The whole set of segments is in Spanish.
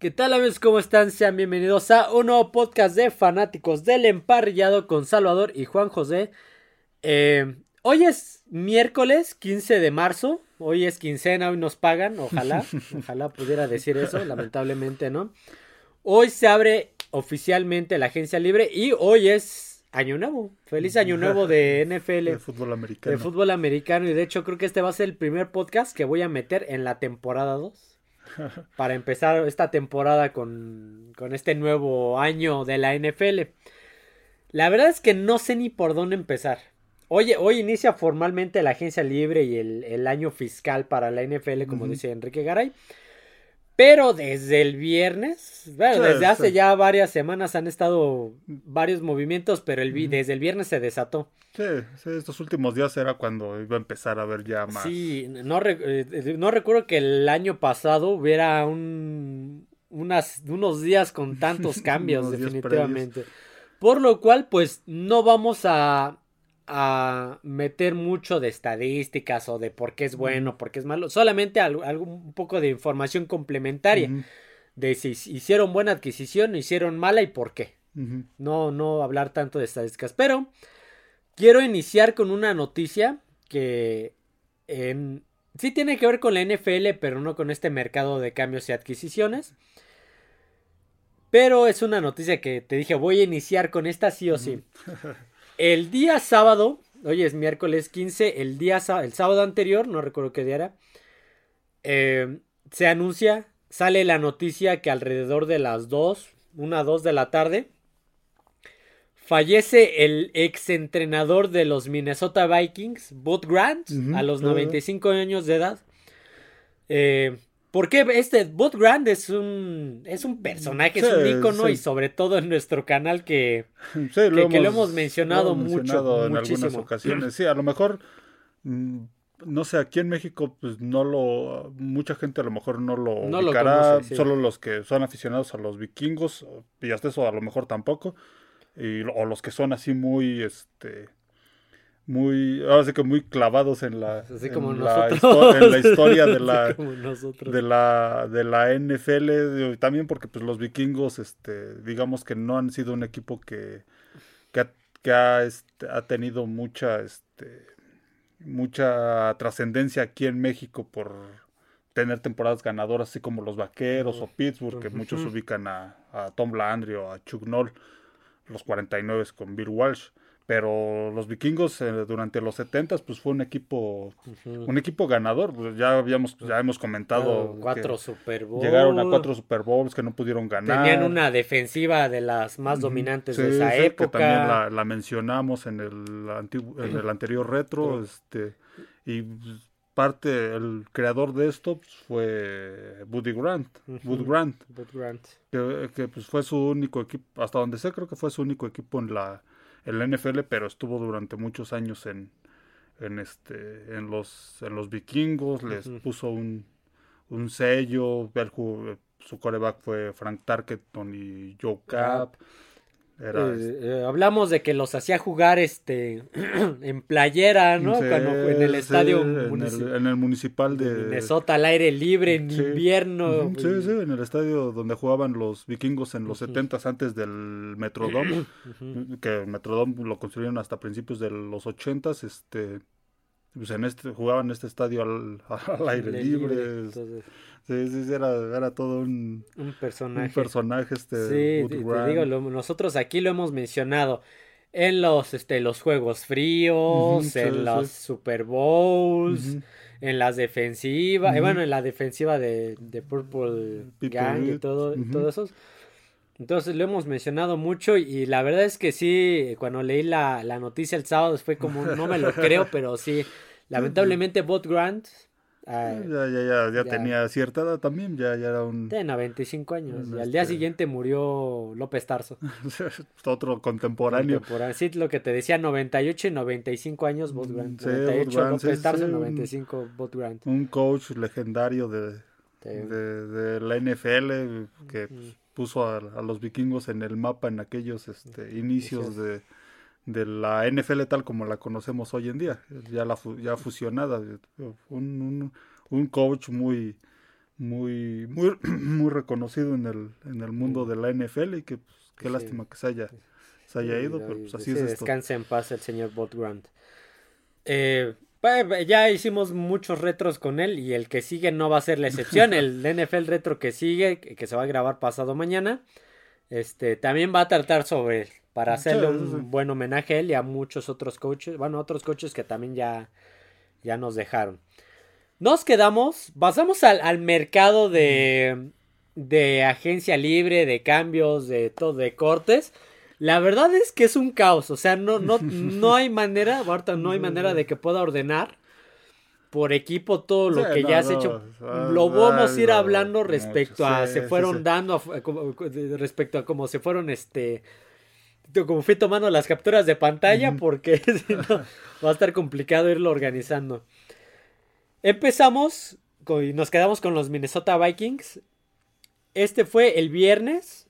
¿Qué tal amigos? ¿Cómo están? Sean bienvenidos a un nuevo podcast de fanáticos del emparrillado con Salvador y Juan José. Eh, hoy es miércoles 15 de marzo. Hoy es quincena, hoy nos pagan. Ojalá, ojalá pudiera decir eso. Lamentablemente no. Hoy se abre oficialmente la agencia libre y hoy es Año Nuevo. Feliz Año Nuevo de NFL. De fútbol americano. De fútbol americano. Y de hecho creo que este va a ser el primer podcast que voy a meter en la temporada 2 para empezar esta temporada con, con este nuevo año de la NFL. La verdad es que no sé ni por dónde empezar. Hoy, hoy inicia formalmente la agencia libre y el, el año fiscal para la NFL, como dice Enrique Garay. Pero desde el viernes, bueno, Sí, desde hace sí. ya varias semanas han estado varios movimientos, pero el, desde el viernes se desató. Sí, sí, estos últimos días era cuando iba a empezar a ver ya más. Sí, no, eh, no recuerdo que el año pasado hubiera un, unas, unos días con tantos cambios, definitivamente. Por lo cual, pues no vamos a, a meter mucho de estadísticas o de por qué es bueno, por qué es malo. Solamente algo, algo- un poco de información complementaria de si hicieron buena adquisición, hicieron mala y por qué. No, no hablar tanto de estadísticas. Pero quiero iniciar con una noticia que en- sí tiene que ver con la NFL, pero no con este mercado de cambios y adquisiciones. Pero es una noticia que te dije, voy a iniciar con esta sí o sí. El día sábado, hoy es miércoles 15, el día el sábado anterior, no recuerdo qué día era, eh, se anuncia, sale la noticia que alrededor de las 2, 1 2 de la tarde, fallece el exentrenador de los Minnesota Vikings, Bud Grant, Ujú, a los claro. 95 años de edad. Eh, porque este Bud Grant es un es un personaje, es un ícono sí. y sobre todo en nuestro canal que Sí, que- que lo hemos mencionado mucho, mencionado en algunas ocasiones. Sí, a lo mejor, mm, no sé, aquí en México, pues no lo, mucha gente a lo mejor no lo No lo ubicará, conoce, solo los que son aficionados a los vikingos, y hasta eso a lo mejor tampoco, y, o los que son así muy, este, muy, ahora sí que muy clavados en la, así en como la en historia de la, de la de la NFL también porque pues los vikingos este digamos que no han sido un equipo que que ha, que ha, este, ha tenido mucha este mucha trascendencia aquí en México por tener temporadas ganadoras así como los vaqueros o Pittsburgh que muchos ubican a, a Tom Landry o a Chuck Noll los 49 con Bill Walsh pero los vikingos eh, durante los 70 pues fue un equipo un equipo ganador, pues ya habíamos, ya hemos comentado cuatro Super Bowl. llegaron a cuatro Super Bowls que no pudieron ganar. Tenían una defensiva de las más dominantes Sí, de esa sí, Que época. también la, la mencionamos en el, antigu- en el anterior retro, este, y pues, parte, el creador de esto pues, fue Woody Grant, Wood Grant. que, que, pues fue su único equipo, hasta donde sé creo que fue su único equipo en la, en la NFL, pero estuvo durante muchos años en, en este, en los, en los vikingos, les puso un, un sello, el su coreback fue Frank Tarkenton y Joe Cap. Era, Eh, este, eh, hablamos de que los hacía jugar este en playera, ¿no? sí, Cuando en el sí, estadio en, el, en el municipal de Minnesota al aire libre en Sí. invierno. Sí, sí, en el estadio donde jugaban los vikingos en los Ujú. 70 antes del Metrodome, que el Metrodome lo construyeron hasta principios de los 80 este pues en este jugaban en este estadio al, al aire Aire libre. Entonces, Sí, sí, era, era todo un, un un personaje. personaje este Sí, te- digo, lo- nosotros aquí lo hemos mencionado. En los, este, los juegos fríos, en sí. los Super Bowls, en las defensivas, eh, bueno, en la defensiva de, de Purple People Gang y todo, todo eso. Entonces lo hemos mencionado mucho y la verdad es que sí, cuando leí la, la noticia el sábado fue como, no me lo creo, pero sí, lamentablemente Bot Grant, ah, Ya, ya, ya, ya tenía cierta edad también, ya, ya era un tiene 95 años y Mm, al día este- siguiente murió López Tarso. otro contemporáneo. Contemporáneo. Sí, lo que te decía, 98 y 95 años, Bot Grant. Sí, 98 Bud Grant, López sí, Tarso, sí, un- 95 Bot Grant. Un coach legendario de, de, de la NFL que puso a, a los vikingos en el mapa en aquellos este, inicios de, de la NFL tal como la conocemos hoy en día, ya la ya fusionada, un, un, un coach muy muy, muy, muy reconocido en el, en el mundo de la NFL y que pues, qué lástima que se haya, se haya ido, pero pues así es esto. Descanse en paz el señor Bolt Grant. Eh, ya hicimos muchos retros con él y el que sigue no va a ser la excepción. El NFL retro que sigue, que se va a grabar pasado mañana, este también va a tratar sobre para hacerle un buen homenaje a él y a muchos otros coaches, bueno, otros coaches que también ya, ya nos dejaron. Nos quedamos, pasamos al, al mercado de, de agencia libre, de cambios, de todo, de cortes. La verdad es que es un caos, o sea, no, no, no hay manera, ahorita no hay manera de que pueda ordenar por equipo todo lo que ya has hecho. Lo vamos a ir hablando respecto a se fueron dando respecto a cómo se fueron este como fui tomando las capturas de pantalla porque si no va a estar complicado irlo organizando. Empezamos y nos quedamos con los Minnesota Vikings. Este fue el viernes.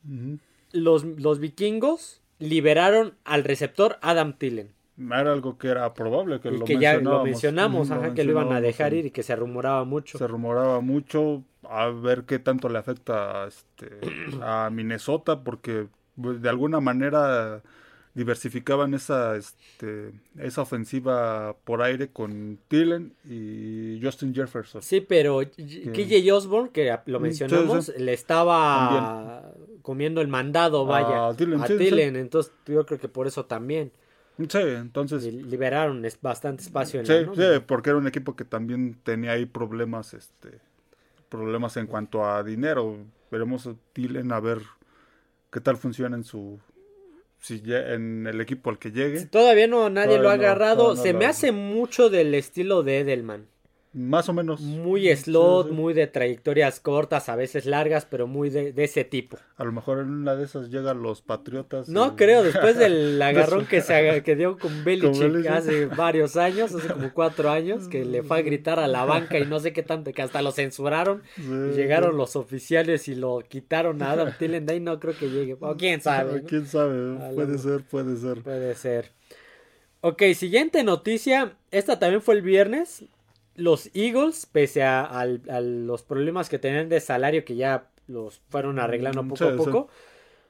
los, los vikingos liberaron al receptor Adam Tillen. Era algo que era probable que, lo que ya lo mencionamos, que lo iban a dejar ir y que se rumoraba mucho. Se rumoraba mucho a ver qué tanto le afecta a, este, a Minnesota porque de alguna manera diversificaban esa, este, esa ofensiva por aire con Tillen y Justin Jefferson. Sí, pero KJ Osborne, que lo mencionamos, le estaba comiendo el mandado, vaya, a Tillen. Entonces yo creo que por eso también. Sí, entonces. liberaron bastante espacio en sí, sí, porque era un equipo que también tenía ahí problemas, este, problemas en cuanto a dinero. Veremos a Tillen a ver qué tal funciona en su si en el equipo al que llegue. todavía no nadie lo ha agarrado, se me hace mucho del estilo de Edelman. Más o menos. Muy slot, muy de trayectorias cortas, a veces largas, pero muy de, ese tipo. A lo mejor en una de esas llegan los Patriotas. No, creo, después del agarrón que se que dio con Belichick hace varios años, hace como cuatro años, que le fue a gritar a la banca y no sé qué tanto, que hasta lo censuraron. llegaron los oficiales y lo quitaron a Adam ahí no creo que llegue. O quién sabe. Quién sabe, puede ser, puede ser. Puede ser. Ok, siguiente noticia. Esta también fue el viernes los Eagles, pese a, los problemas que tenían de salario que ya los fueron arreglando poco a poco,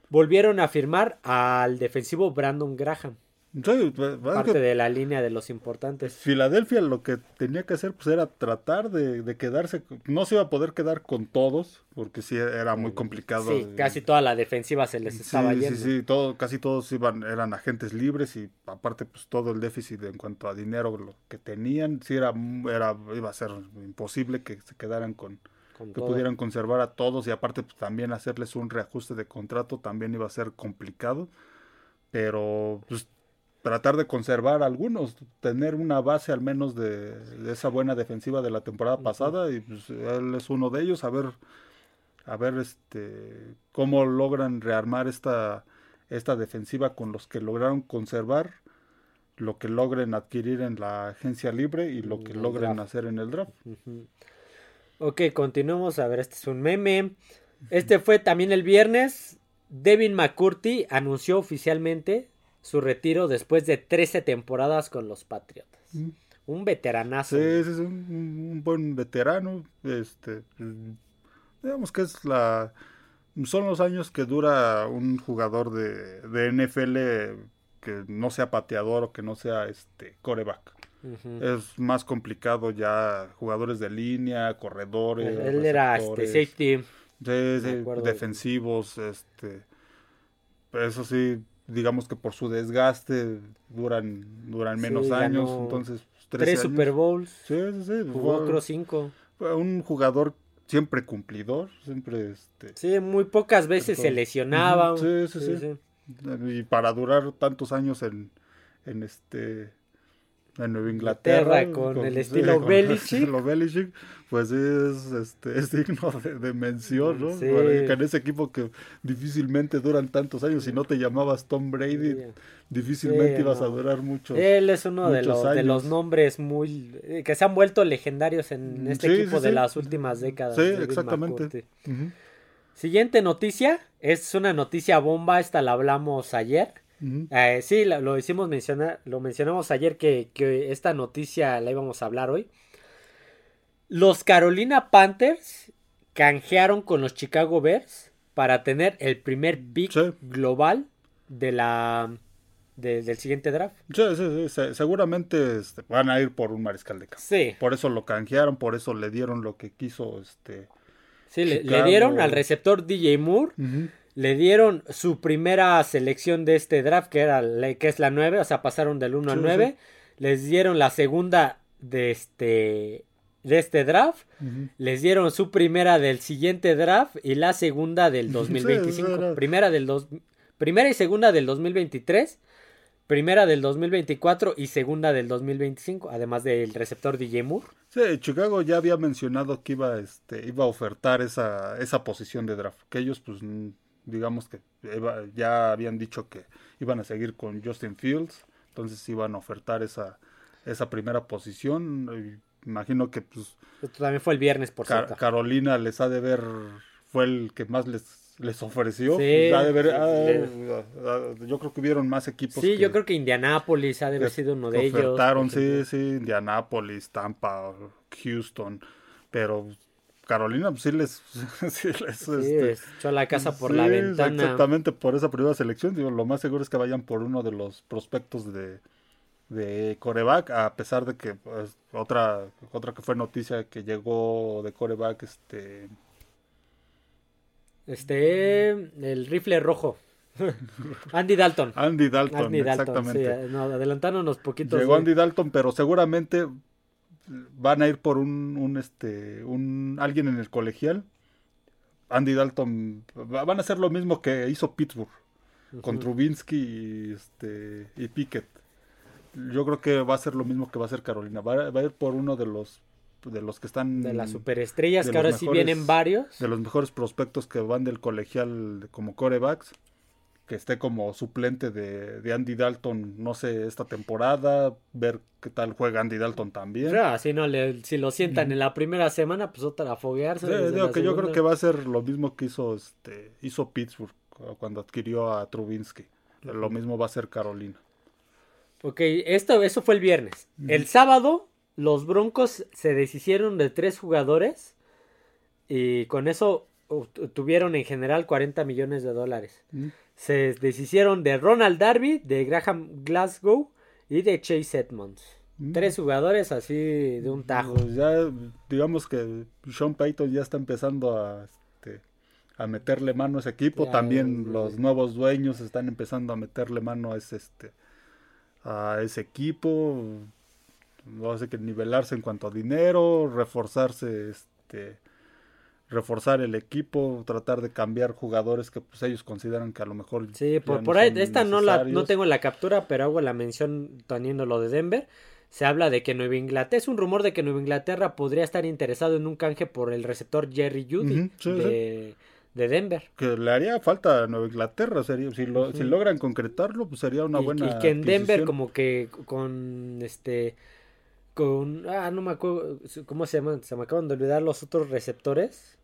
volvieron a firmar al defensivo Brandon Graham. Parte de la línea de los importantes. Filadelfia lo que tenía que hacer pues era tratar de, quedarse, no se iba a poder quedar con todos, porque sí era muy complicado. Sí, casi toda la defensiva se les estaba yendo. Sí, sí, todo, casi todos iban, eran agentes libres y aparte pues todo el déficit en cuanto a dinero lo que tenían, sí era, era iba a ser imposible que se quedaran con, que pudieran conservar a todos y aparte pues, también hacerles un reajuste de contrato también iba a ser complicado pero pues tratar de conservar algunos, tener una base al menos de, esa buena defensiva de la temporada pasada y pues, él es uno de ellos, a ver, a ver este, cómo logran rearmar esta, esta defensiva con los que lograron conservar lo que logren adquirir en la agencia libre y lo que logren hacer en el draft. Ok, continuamos. A ver, este es un meme. Este fue también el viernes. Devin McCurty anunció oficialmente su retiro después de 13 temporadas con los Patriotas. Mm. Un veteranazo. Sí, es un, buen veterano. Este, digamos que es la son los años que dura un jugador de, de NFL que no sea pateador o que no sea este coreback. Es más complicado ya jugadores de línea, corredores. Él era este, safety. defensivos, este. Eso sí, digamos que por su desgaste duran duran menos años, entonces pues, tres, Super Bowls. Sí, sí, sí. Jugó creo cinco. Fue un jugador siempre cumplidor, siempre este. Sí, muy pocas veces se lesionaba. sí, sí, sí, Y para durar tantos años en en este en Nueva Inglaterra, con, el estilo Belichick. pues es, este, es digno de, mención, ¿no? en ese equipo que difícilmente duran tantos años, si no te llamabas Tom Brady, difícilmente ibas a durar mucho. Él es uno de los, de los nombres muy eh, que se han vuelto legendarios en mm, este equipo de las últimas décadas. Sí, exactamente. Siguiente noticia, es una noticia bomba, esta la hablamos ayer. Eh, sí, lo, hicimos mencionar, lo mencionamos ayer que, esta noticia la íbamos a hablar hoy. Los Carolina Panthers canjearon con los Chicago Bears para tener el primer pick Sí. global de la de- del siguiente draft. Sí, sí, sí, se- seguramente este, van a ir por un mariscal de campo. Sí, Por eso lo canjearon, por eso le dieron lo que quiso este. sí le, dieron al receptor DJ Moore, le dieron su primera selección de este draft, que era que es la 9, o sea, pasaron del 1 al Sí, 9. Les dieron la segunda de este de este draft, les dieron su primera del siguiente draft y la segunda del 2025. Sí, era- Primera del dos, primera y segunda del 2023, primera del 2024 y segunda del 2025, además del receptor DJ Moore. Sí, Chicago ya había mencionado que iba, este, iba a ofertar esa, esa posición de draft. Que ellos, pues, digamos que ya habían dicho que iban a seguir con Justin Fields. Entonces iban a ofertar esa, esa primera posición. Y imagino que, pues, Esto también fue el viernes, por cierto. Carolina les ha de ver, fue el que más les, les ofreció. Sí, Les ha de ver- sí, ah, ah, yo creo que hubieron más equipos. Sí, que- yo creo que Indianapolis ha de haber sido uno de ellos. ofertaron, sí, sí, Indianapolis, Tampa, Houston, pero Carolina pues, sí les, sí les, Sí, este, echó la casa por sí, la ventana. Exactamente por esa primera selección, digo, lo más seguro es que vayan por uno de los prospectos de, de coreback, a pesar de que pues, otra, otra que fue noticia que llegó de coreback, este Este, el rifle rojo. Andy Dalton. Andy Dalton, Andy Dalton, exactamente. sí, eh, no, adelantándonos poquitos. Llegó Andy Dalton, pero seguramente van a ir por un, un este un alguien en el colegial. Andy Dalton va- van a hacer lo mismo que hizo Pittsburgh con Trubinsky y este y Pickett. Yo creo que va a ser lo mismo que va a hacer Carolina. Va, a- va a ir por uno de los de los que están de las superestrellas, de que ahora sí vienen varios. de los mejores prospectos que van del colegial como corebacks. Que esté como suplente de, de Andy Dalton, no sé, esta temporada, ver qué tal juega Andy Dalton también. Ah, si no le, si lo sientan en la primera semana, pues otra a foguearse. Sí, digo que yo creo que va a ser lo mismo que hizo este hizo Pittsburgh cu- cuando adquirió a Trubinsky. Lo mismo va a ser Carolina. Ok, esto, eso fue el viernes. El sábado, los Broncos se deshicieron de tres jugadores y con eso uh, tu- tuvieron en general 40 millones de dólares. Se deshicieron de Ronald Darby, de Graham Glasgow y de Chase Edmonds. Mm. Tres jugadores así de un tajo. Pues ya digamos que Sean Payton ya está empezando a este, a meterle mano a ese equipo. Ya, También los nuevos dueños están empezando a meterle mano a ese este a ese equipo. No sé que nivelarse en cuanto a dinero, reforzarse este reforzar el equipo, tratar de cambiar jugadores que pues ellos consideran que a lo mejor Sí, por, no por ahí, esta no la no tengo la captura, pero hago la mención teniendo lo de Denver. Se habla de que Nueva Inglaterra, es un rumor de que Nueva Inglaterra podría estar interesado en un canje por el receptor Jerry Judy sí, de, de Denver. que le haría falta a Nueva Inglaterra, sería, si, lo- si logran concretarlo, pues sería una y, buena y que en Denver como que con este con ah no me acuerdo cómo se llaman se me acaban de olvidar los otros receptores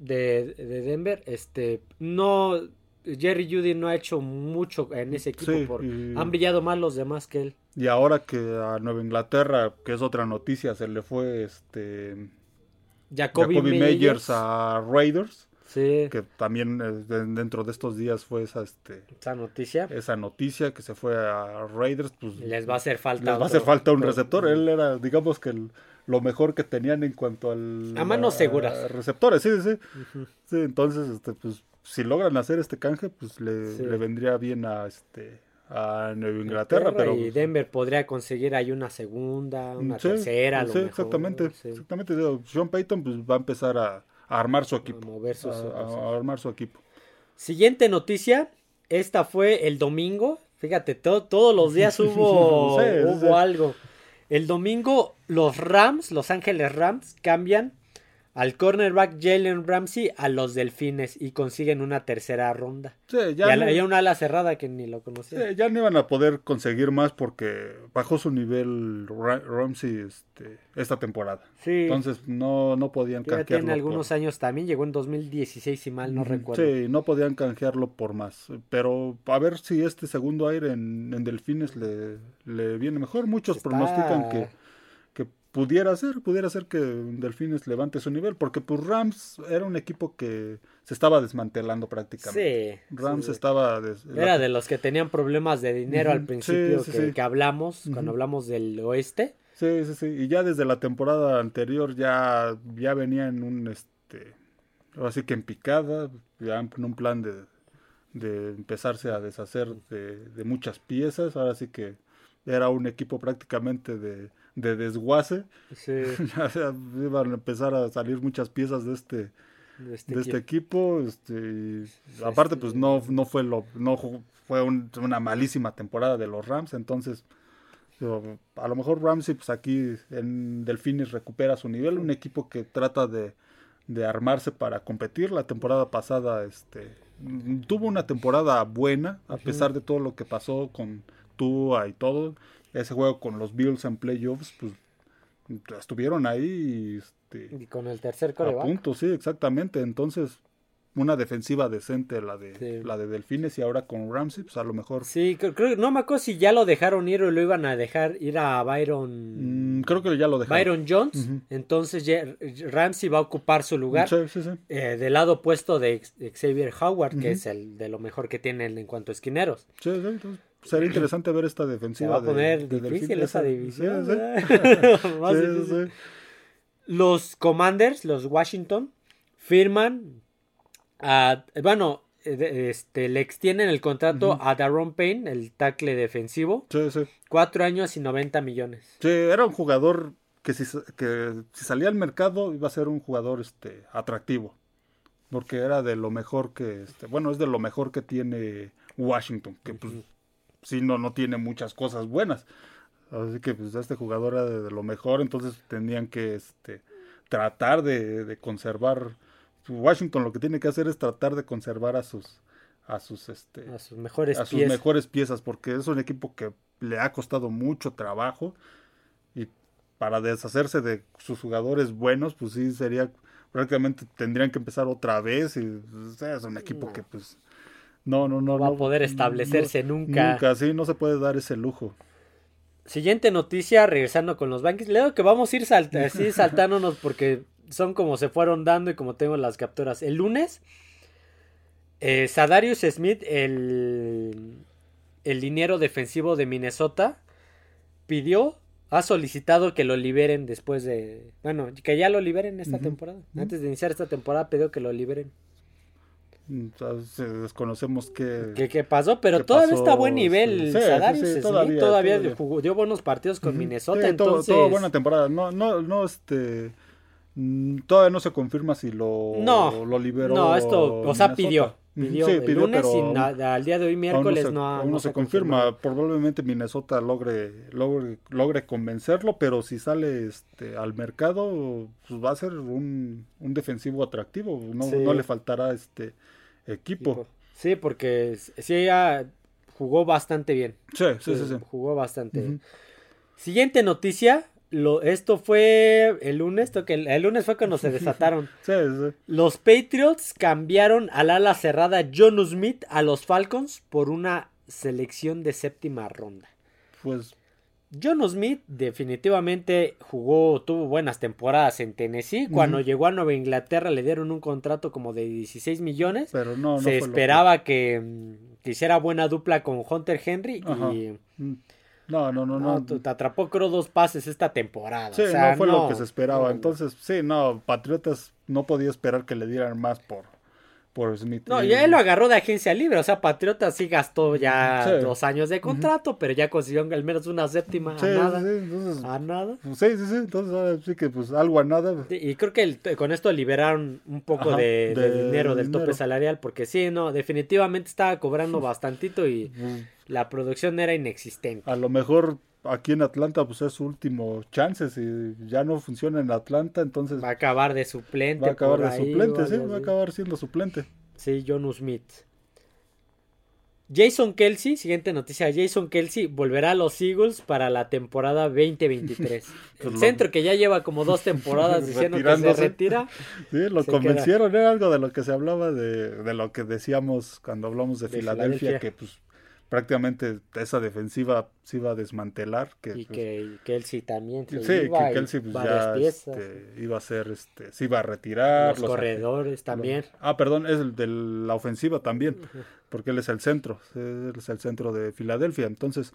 de, de Denver este no Jerry Judy no ha hecho mucho en ese equipo Sí, por- y- han brillado más los demás que él. Y ahora que a Nueva Inglaterra, que es otra noticia, se le fue este Jacoby, Jacoby Meyers, a Raiders, sí. que también eh, de- dentro de estos días fue esa este esa noticia. esa noticia que se fue a Raiders, pues les va a hacer falta les va a hacer falta un receptor. Él era, digamos que el- lo mejor que tenían en cuanto al A manos seguras. receptores, sí, sí. Entonces, este, pues, si logran hacer este canje, pues le, Sí. le vendría bien a este a Nueva Inglaterra, pero y Denver podría conseguir ahí una segunda una sí, tercera a lo sí, mejor, exactamente, sí. exactamente. Sean Payton pues va a empezar a, a armar su equipo, mover sus- a, a- a armar su equipo. Siguiente noticia, esta fue el domingo. Fíjate, to- todos los días hubo, hubo sí. algo. El domingo los Rams, Los Ángeles Rams, cambian al cornerback Jalen Ramsey a los Delfines y consiguen una tercera ronda. Sí, Y ya, a no, la- y a una ala cerrada que ni lo conocía. sí, ya no iban a poder conseguir más porque bajó su nivel Ra- Ramsey este, esta temporada. Sí, Entonces no, no podían ya canjearlo. tiene por- algunos años también, llegó en 2016 si mal no recuerdo. Sí, no podían canjearlo por más. Pero a ver si este segundo aire en, en Delfines le, le viene mejor. Muchos Está- pronostican que pudiera ser, pudiera ser que Delfines levante su nivel, porque pues Rams era un equipo que se estaba desmantelando prácticamente. Sí. Rams sí. estaba... des- Era de los que tenían problemas de dinero al principio sí, que, sí, que hablamos, cuando hablamos del oeste. Sí, sí, sí. Y ya desde la temporada anterior ya, ya venía en un, este, ahora sí que en picada, ya en un plan de, de empezarse a deshacer de, de muchas piezas. Ahora sí que era un equipo prácticamente de, de desguace. Sí, Ya, iban a empezar a salir muchas piezas de este, de este de este equipo. Este, aparte, pues no, no fue lo, no fue un- una malísima temporada de los Rams, entonces a lo mejor Ramsey pues aquí en Delfines recupera su nivel, un equipo que trata de, de armarse para competir. La temporada pasada este tuvo una temporada buena, a pesar de todo lo que pasó con Tua y todo. Ese juego con los Bills en playoffs, pues estuvieron ahí y, este, Y con el tercer a coreback. punto, sí, exactamente. Entonces, una defensiva decente la de Sí. la de Delfines y ahora con Ramsey, pues a lo mejor Sí, creo, creo- no me acuerdo si ya lo dejaron ir o lo iban a dejar ir a Byron, mm, creo que ya lo dejaron. Byron Jones. Entonces ya- Ramsey va a ocupar su lugar. Sí, sí, sí. eh, del lado opuesto de Xavier Howard, que es el de lo mejor que tienen en cuanto a esquineros. Sí, sí, entonces, sería interesante ver esta Se defensiva va a poner de difícil esa división. difícil. sí. Los Commanders, los Washington, firman a, bueno, eh, este, le extienden el contrato a Daron Payne, el tackle defensivo, Sí, sí. cuatro años y 90 millones. Sí, era un jugador que si, que si salía al mercado iba a ser un jugador este atractivo. Porque era de lo mejor que, este, bueno, es de lo mejor que tiene Washington, que pues sí no, no tiene muchas cosas buenas. Así que pues este jugador era de, de lo mejor, entonces tenían que este, tratar de, de conservar. Washington lo que tiene que hacer es tratar de conservar a sus a sus este A sus mejores a sus pies. mejores piezas, porque es un equipo que le ha costado mucho trabajo y para deshacerse de sus jugadores buenos, pues sí sería prácticamente tendrían que empezar otra vez y pues, es un equipo que pues no no no No va a poder establecerse no- nunca. nunca sí no se puede dar ese lujo Siguiente noticia, regresando con los Vikings. Leo que vamos a ir salt- así saltándonos porque son como se fueron dando y como tengo las capturas. El lunes, eh, Sadarius Smith, el, el liniero defensivo de Minnesota, pidió, ha solicitado que lo liberen después de... Bueno, que ya lo liberen esta temporada. Antes de iniciar esta temporada pidió que lo liberen. Entonces, desconocemos ¿Qué, qué pasó? Pero ¿Qué todavía pasó? está a buen nivel Sí, sí, Sadarius sí, Smith. todavía, Todavía, todavía. jugó- dio buenos partidos con. Minnesota. Todo- entonces... todo buena temporada. No, no, no, este. mm, Todavía no se confirma si lo, No, lo liberó. No, esto, o sea, Minnesota. pidió. Pidió sí, el pidió, lunes pero y aún- na- al día de hoy, aún miércoles, se, no, aún no se se confirma. Probablemente Minnesota logre, logre, logre convencerlo, pero si sale este, al mercado, pues va a ser un, un defensivo atractivo. No, Sí. no le faltará este equipo. Sí, porque sí, ella jugó bastante bien. Sí, sí, sí. sí. Jugó bastante bien. Siguiente noticia. Lo, esto fue el lunes, que el, el lunes fue cuando se desataron. Sí, sí. Los Patriots cambiaron al ala cerrada John Smith a los Falcons por una selección de séptima ronda. Pues John Smith definitivamente jugó, tuvo buenas temporadas en Tennessee. Cuando llegó a Nueva Inglaterra le dieron un contrato como de 16 millones. pero no, no Se que- esperaba que, mm, que hiciera buena dupla con Hunter Henry Ajá. y Mm. No, no, no, no, no. te- atrapó creo dos pases esta temporada. Sí, o sea, no fue lo que se esperaba. Entonces, sí, no, Patriotas no podía esperar que le dieran más por, por Smith. No, Y- ya él lo agarró de agencia libre, o sea, Patriota sí gastó ya Sí. dos años de contrato, pero ya consiguió al menos una séptima Sí, a nada. sí, entonces, A nada. sí, sí, sí, entonces ahora sí que pues algo a nada. Y creo que el- con esto liberaron un poco Ajá, de, de de dinero del tope salarial, porque sí, no, definitivamente estaba cobrando bastantito y la producción era inexistente. a lo mejor aquí en Atlanta pues es su último chance. Si ya no funciona en Atlanta, entonces Va a acabar de suplente. va a acabar de suplente, sí, va a acabar siendo suplente. Sí, John Smith. Jason Kelsey, siguiente noticia, Jason Kelsey volverá a los Eagles para la temporada 2023. Pues El centro que ya lleva como dos temporadas diciendo que se retira. Sí, lo convencieron, era algo de lo que se hablaba de, de lo que decíamos cuando hablamos de, De Filadelfia, Filadelfia. que pues prácticamente esa defensiva se iba a desmantelar. Que, y pues, que Kelsey también se sí, iba, que Kelsey pues, ya piezas. este, iba a ser, este, se iba a retirar. los corredores también. Ah, perdón, es el de la ofensiva también, porque él es el centro, él es el centro de Filadelfia. Entonces,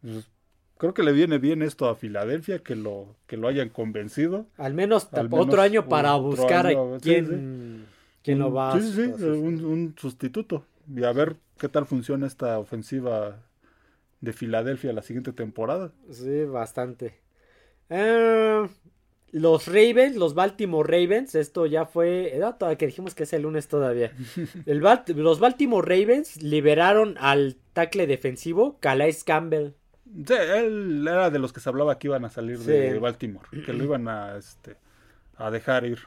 pues, creo que le viene bien esto a Filadelfia, que lo, que lo hayan convencido. Al menos Al otro año para buscar año, a sí, quién, quién lo va a Sí, sí, un sustituto. Y a ver qué tal funciona esta ofensiva de Filadelfia la siguiente temporada. Sí, bastante. Eh, los Ravens, los Baltimore Ravens, esto ya fue, era que dijimos que es el lunes todavía. El los Baltimore Ravens liberaron al tackle defensivo Calais Campbell. Sí, él era de los que se hablaba que iban a salir de. Baltimore, que lo iban a, este, a dejar ir.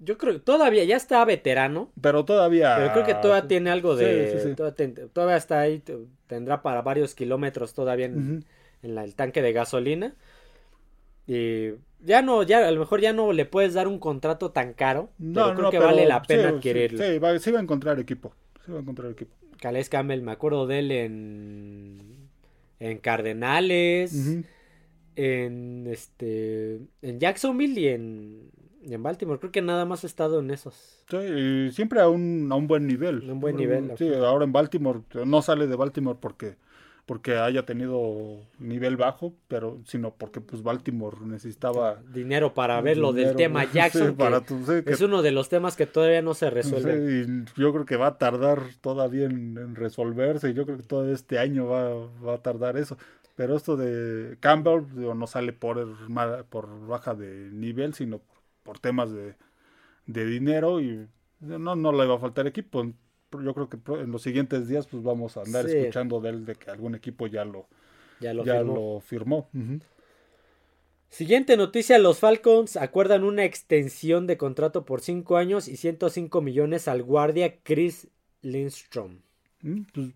Yo creo que todavía ya está veterano, Pero todavía... pero creo que todavía tiene algo de... sí, sí. Todavía, está ahí, tendrá para varios kilómetros todavía en, Ujú. en la- el tanque de gasolina. Y ya no, ya a lo mejor ya no le puedes dar un contrato tan caro, pero creo que vale la pena adquirirlo. Sí, sí, va, sí va a encontrar equipo. Sí va a encontrar equipo. Calais Campbell, me acuerdo de él en en Cardenales, en este en Jacksonville y en, en Baltimore. Creo que nada más ha estado en esos. Sí, y siempre a un, a un buen nivel. Un buen nivel, Sí, ajá. ahora en Baltimore, no sale de Baltimore porque porque haya tenido nivel bajo, pero sino porque pues Baltimore necesitaba Dinero para ver lo del tema sí, Jackson, que para tu- sí, que- es uno de los temas que todavía no se resuelve. Sí, y yo creo que va a tardar todavía en, en resolverse. y Yo creo que todo este año va, va a tardar eso. Pero esto de Campbell digo, no sale por, por baja de nivel, sino por, por temas de, de dinero y no, no le va a faltar equipo. Yo creo que en los siguientes días pues vamos a andar Sí. escuchando de él de que algún equipo ya lo, Ya lo ya firmó. lo firmó. Siguiente noticia, los Falcons acuerdan una extensión de contrato por 5 años y 105 millones al guardia Chris Lindstrom. Mm, pues,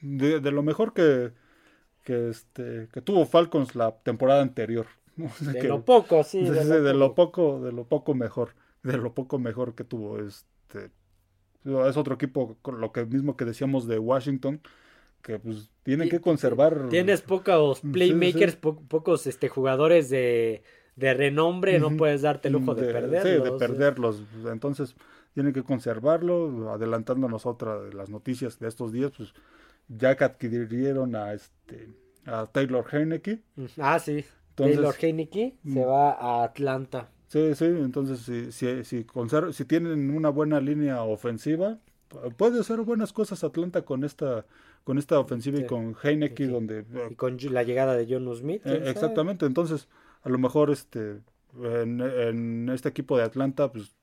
de, de lo mejor que, que, este, que tuvo Falcons la temporada anterior. De Que- lo poco, sí. Sí, de sí, lo de lo poco. poco, de lo poco mejor, de lo poco mejor que tuvo este es otro equipo con lo que mismo que decíamos de Washington que pues tienen que conservar Tienes pocos Sí, playmakers, sí. po- pocos este, jugadores de, de renombre, no puedes darte el lujo de, sí, perderlos. de perderlos entonces tienen que conservarlo adelantándonos otra de las noticias de estos días pues ya que adquirieron a este a Taylor Heineke Ah, sí. Entonces- Taylor Heineke se Mm. va a Atlanta. Sí, sí, entonces si, si, si, si tienen una buena línea ofensiva, pu- puede hacer buenas cosas Atlanta con esta con esta ofensiva Sí. y con Heineke Sí. donde eh, Y con la llegada de John Smith. ¿quién eh, exactamente, entonces a lo mejor este en, en este equipo de Atlanta pues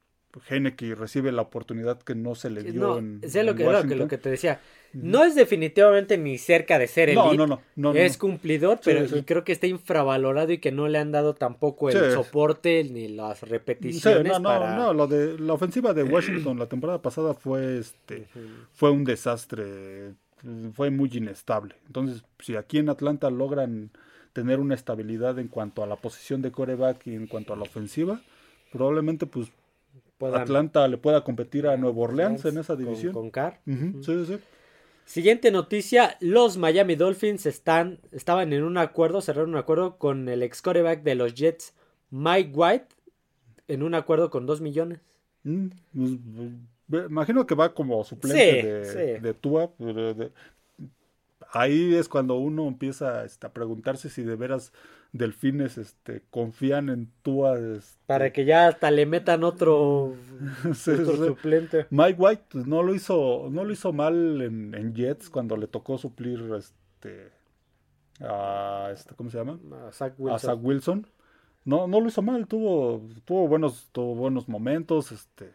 Heineke recibe la oportunidad que no se le dio No, en, sé lo en que, lo que, Washington. lo que te decía. No es definitivamente ni cerca de ser no, elite. no, no, no, no, es cumplidor, Sí, pero sí. y creo que está infravalorado y que no le han dado tampoco el Sí. soporte ni las repeticiones no, no, para... no, lo de la ofensiva de Washington la temporada pasada fue este fue un desastre, fue muy inestable. Entonces, si aquí en Atlanta logran tener una estabilidad en cuanto a la posición de coreback y en cuanto a la ofensiva, probablemente pues Puedan- Atlanta le pueda competir a Nueva Orleans en esa con- división. con Carr. Ujú, sí, sí, sí. Siguiente noticia, los Miami Dolphins están, estaban en un acuerdo, cerraron un acuerdo con el ex coreback de los Jets, Mike White, en un acuerdo con 2 millones. Mm, pues, imagino que va como suplente Sí, de, sí. de Tua. de- de- ahí es cuando uno empieza este, a preguntarse si de veras Delfines este, confían en Tua. este, Para que ya hasta le metan otro, Sí, otro sí. suplente. Mike White pues, no lo hizo, no lo hizo mal en, en Jets cuando le tocó suplir este a este, ¿cómo se llama? A Zach A Wilson. Zach Wilson. No, no lo hizo mal, tuvo, tuvo buenos, tuvo buenos momentos, este,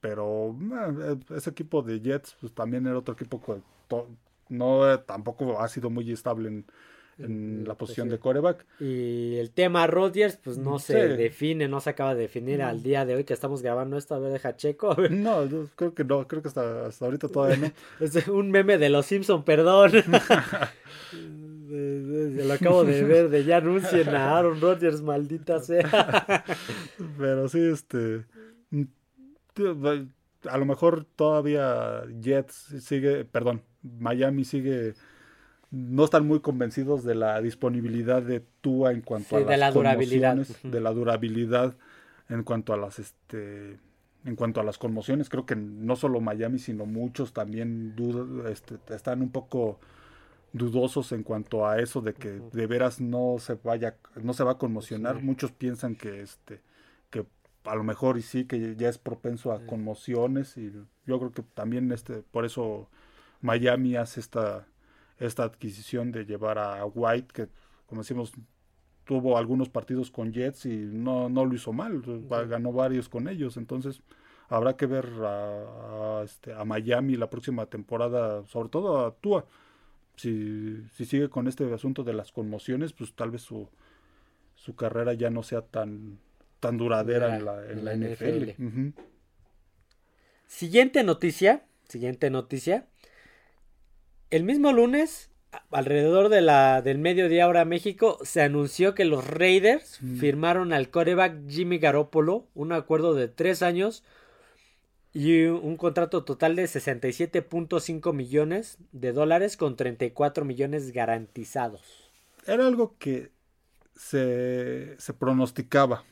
pero eh, ese equipo de Jets, pues también era otro equipo que no eh, tampoco ha sido muy estable en, en Mm, la pues posición sí. de coreback. Y el tema Rodgers, pues no se Sí. define, no se acaba de definir al día de hoy que estamos grabando esto. A ver, deja checo. A ver. No, yo creo que no, creo que hasta, hasta ahorita todavía no. Es un meme de los Simpson, perdón. Lo acabo de ver, de ya anuncien a Aaron Rodgers, maldita sea. Pero sí, este. mm, A lo mejor todavía Jets sigue. Perdón. Miami sigue no están muy convencidos de la disponibilidad de Tua en cuanto a las de la durabilidad. de la durabilidad en cuanto a las este en cuanto a las conmociones. Creo que no solo Miami, sino muchos también este, están un poco dudosos en cuanto a eso de que de veras no se vaya no se va a conmocionar. Muchos piensan que este que a lo mejor y sí que ya es propenso a conmociones y yo creo que también este por eso Miami hace esta esta adquisición de llevar a White, que como decimos, tuvo algunos partidos con Jets y no, no lo hizo mal, ganó varios con ellos, entonces habrá que ver a, este, a Miami la próxima temporada, sobre todo a Tua. Si, si sigue con este asunto de las conmociones, pues tal vez su, su carrera ya no sea tan, tan duradera en la, en la, NFL. Siguiente noticia, siguiente noticia. El mismo lunes, alrededor de la, del mediodía hora México, se anunció que los Raiders firmaron al coreback Jimmy Garoppolo un acuerdo de tres años y un contrato total de 67.5 millones de dólares con 34 millones garantizados. Era algo que se, se pronosticaba.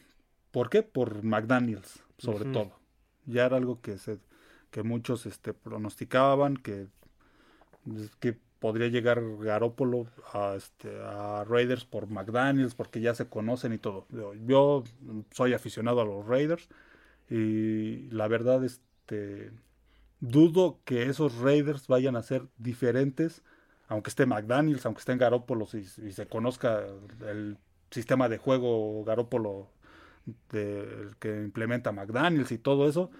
¿Por qué? Por McDaniels, sobre todo. Ya era algo que, se, que muchos este, pronosticaban, que que podría llegar Garópolo a, este, a Raiders por McDaniels, porque ya se conocen y todo. Yo soy aficionado a los Raiders y la verdad este, dudo que esos Raiders vayan a ser diferentes, aunque esté McDaniels, aunque esté en Garópolo y, y se conozca el sistema de juego Garópolo del que implementa McDaniels y todo eso,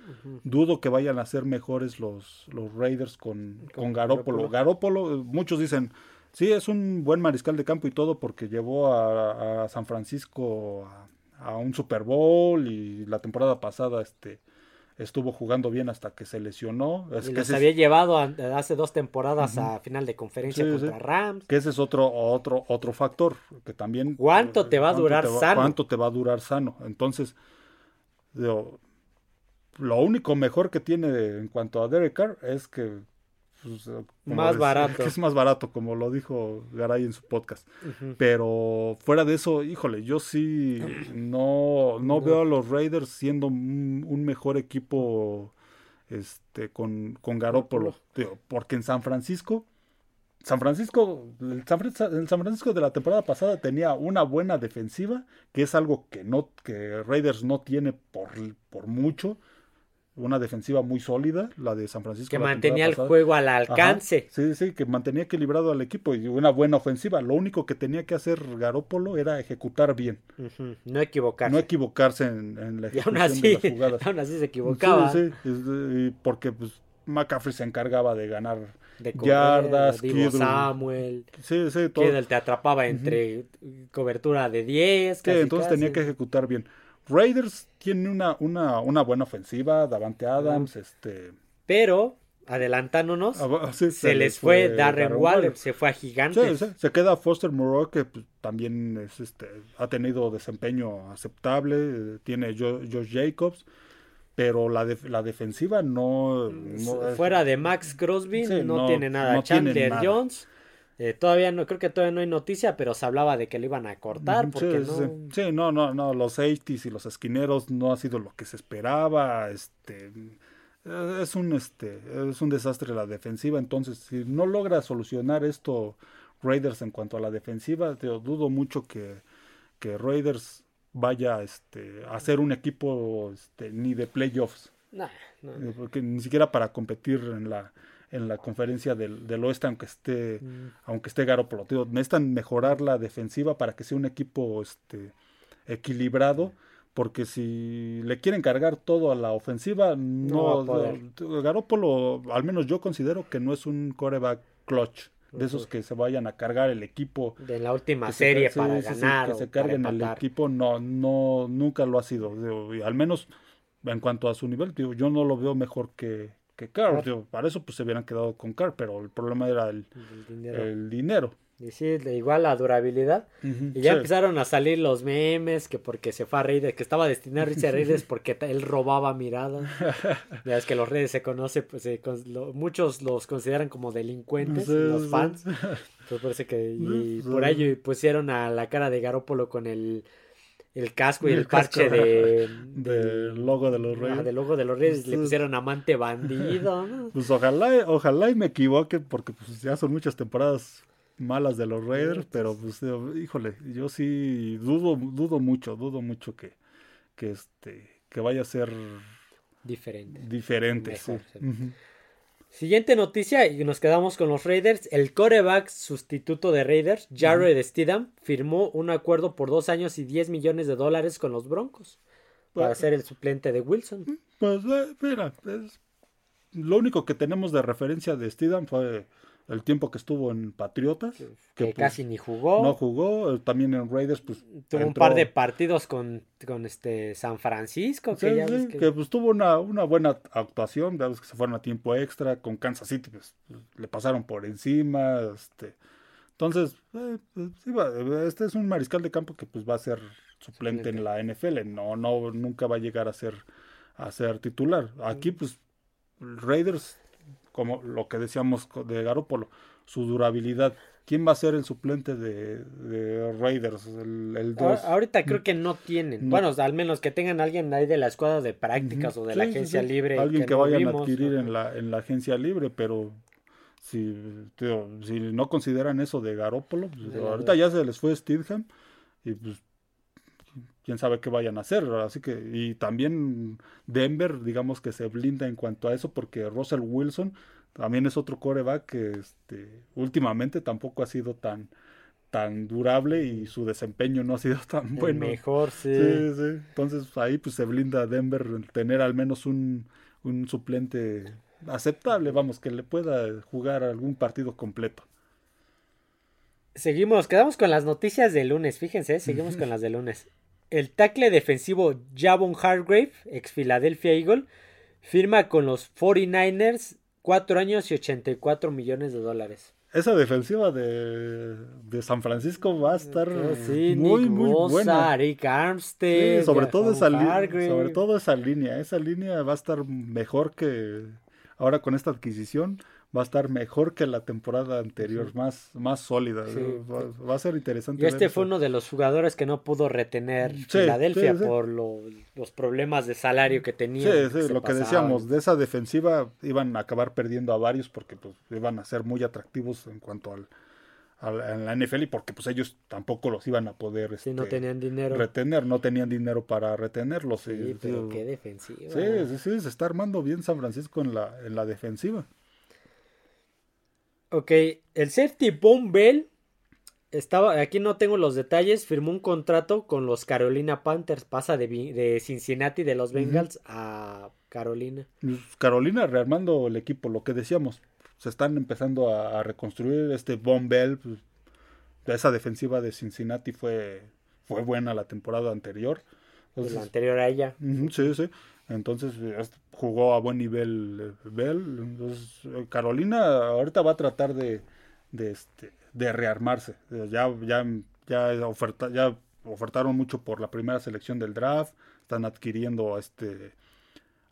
dudo que vayan a ser mejores los, los Raiders con, con, Garópolo. Garópolo, muchos dicen, sí, es un buen mariscal de campo y todo porque llevó a, San Francisco a, a, un Super Bowl y la temporada pasada este estuvo jugando bien hasta que se lesionó. Es que se había llevado hace dos temporadas a final de conferencia contra Rams. Que ese es otro, otro, otro factor que también. ¿Cuánto te va a durar sano? ¿Cuánto te va a durar sano? Entonces, lo único mejor que tiene en cuanto a Derek Carr es que pues, más barato. es más barato, como lo dijo Garay en su podcast. Pero fuera de eso, híjole, yo sí no, no, veo a los Raiders siendo un, mejor equipo este con, con Garópolo. Porque en San Francisco, San Francisco, el San, Francisco de la temporada pasada tenía una buena defensiva, que es algo que no, que Raiders no tiene por, por mucho una defensiva muy sólida, la de San Francisco. Que mantenía el juego al alcance. sí, sí, que mantenía equilibrado al equipo y una buena ofensiva. Lo único que tenía que hacer Garópolo era ejecutar bien. No equivocarse. No equivocarse en, la ejecución de las jugadas. Aún así se equivocaba. Sí, sí, porque pues McCaffrey se encargaba de ganar de yardas, Divo Samuel. Sí, sí, todo. te atrapaba entre cobertura de 10. Sí, entonces tenía que ejecutar bien. Raiders tiene una, una, una buena ofensiva, Davante Adams, este... Pero, adelantándonos, ah, se, les fue, Darren, Waller, se fue a Gigantes. se queda Foster Moreau, que pues, también es, este, ha tenido desempeño aceptable, tiene Josh Jacobs, pero la, la defensiva no... Fuera de Max Crosby, no, tiene nada. Chandler Jones eh, todavía no, creo que todavía no hay noticia, pero se hablaba de que lo iban a cortar. Porque sí, no... Sí. no, no, no, los safeties y los esquineros no ha sido lo que se esperaba. Este eh, es un este es un desastre la defensiva. Entonces, si no logra solucionar esto Raiders en cuanto a la defensiva, te dudo mucho que, que Raiders vaya este, a ser un equipo este, ni de playoffs. Eh, porque ni siquiera para competir en la en la conferencia del, del oeste, aunque esté, mm. aunque esté Garoppolo. necesitan mejorar la defensiva para que sea un equipo este, equilibrado, porque si le quieren cargar todo a la ofensiva, no, no Garoppolo, al menos yo considero que no es un coreback clutch de esos que se vayan a cargar el equipo de la última serie para ganar que se carguen el equipo no no nunca lo ha sido al menos en cuanto a su nivel yo no lo veo mejor que, que Carr. para eso pues se hubieran quedado con Carr, pero el problema era el, dinero. Y sí, igual la durabilidad. y ya empezaron a salir los memes que porque se fue a Raiders, que estaba destinado a a Raiders porque él robaba miradas. ya es que los Raiders se conoce, pues muchos los consideran como delincuentes, los fans. Entonces parece que y por ello pusieron a la cara de Garópolo con el el casco y el, parche de, del logo de los Reyes. del logo de los Reyes, le pusieron amante bandido. Pues ojalá, ojalá y me equivoque, porque pues ya son muchas temporadas malas de los Raiders, pero pues híjole, yo sí dudo, dudo mucho, dudo mucho que, que este, que vaya a ser diferente. Diferente, sí. Siguiente noticia y nos quedamos con los Raiders. El coreback sustituto de Raiders, Jared Stidham, firmó un acuerdo por dos años y 10 millones de dólares con los Broncos para pues, ser el suplente de Wilson. Pues eh, mira, lo único que tenemos de referencia de Stidham fue el tiempo que estuvo en Patriotas. Que, pues, casi ni jugó. No jugó, eh, también en Raiders, pues. Tuvo un par de partidos con, con este San Francisco. Que, que... pues tuvo una, una buena actuación, que se fueron a tiempo extra, con Kansas City, pues le pasaron por encima, este. Entonces, eh, pues, este es un mariscal de campo que pues va a ser suplente, en la NFL, no, no, nunca va a llegar a ser, a ser titular. Aquí, pues, Raiders como lo que decíamos de Garópolo, su durabilidad. ¿Quién va a ser el suplente de, Raiders? El, Ahorita creo que no tienen. Bueno, al menos que tengan alguien ahí de la escuadra de prácticas o de la agencia libre. Alguien que, vayan a adquirir en, la, en la agencia libre, pero si, si no consideran eso de Garópolo, pues, ahorita ya se les fue Steedham y pues quién sabe qué vayan a hacer. Así que, y también Denver, digamos que se blinda en cuanto a eso, porque Russell Wilson también es otro coreback que este, últimamente tampoco ha sido tan tan durable y su desempeño no ha sido tan bueno. Mejor, sí. Sí, sí. Entonces ahí pues se blinda Denver tener al menos un, un suplente aceptable, vamos, que le pueda jugar algún partido completo. Seguimos, quedamos con las noticias de lunes, fíjense, seguimos con las de lunes. El tackle defensivo Javon Hargrave, ex Philadelphia Eagle, firma con los 49ers 4 años y 84 millones de dólares. Esa defensiva de, San Francisco va a estar muy, muy buena. Rick Armstead, sobre, todo esa sobre todo esa línea. Esa línea va a estar mejor que ahora con esta adquisición va a estar mejor que la temporada anterior, más, más sólida. Va, a ser interesante. Y este fue uno de los jugadores que no pudo retener Filadelfia por los problemas de salario que tenía. Sí, sí, lo que decíamos, de esa defensiva iban a acabar perdiendo a varios porque pues, iban a ser muy atractivos en cuanto al, en la NFL y porque pues ellos tampoco los iban a poder este, no tenían dinero. retener, no tenían dinero para retenerlos. Sí, pero qué defensiva. Sí, sí, sí, se está armando bien San Francisco en la, en la defensiva. Ok, el safety Boom Bell estaba, aquí no tengo los detalles, firmó un contrato con los Carolina Panthers, pasa de, de Cincinnati de los Bengals a Carolina. Pues, Carolina rearmando el equipo, lo que decíamos, se están empezando a, reconstruir este Von Bell, pues, esa defensiva de Cincinnati fue, fue buena la temporada anterior. la anterior a ella. sí, sí. Entonces jugó a buen nivel eh, Bell. Entonces, eh, Carolina ahorita va a tratar de, de, este, de rearmarse. Eh, ya, ya, ya, oferta, ya ofertaron mucho por la primera selección del draft. Están adquiriendo a este,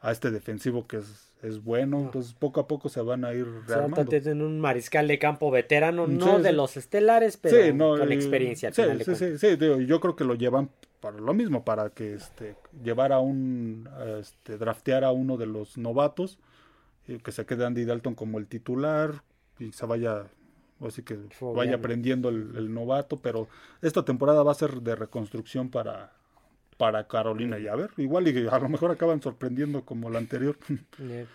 a este defensivo que es, es bueno. Entonces poco a poco se van a ir rearmando. O sea, un mariscal de campo veterano, no de los estelares, pero con experiencia. Sí, sí, sí, yo creo que lo llevan para lo mismo, para que este, llevar a un, este, draftear a uno de los novatos, y que se quede Andy Dalton como el titular y se vaya, así que vaya aprendiendo el, novato, pero esta temporada va a ser de reconstrucción para, para Carolina y a ver, igual y a lo mejor acaban sorprendiendo como la anterior.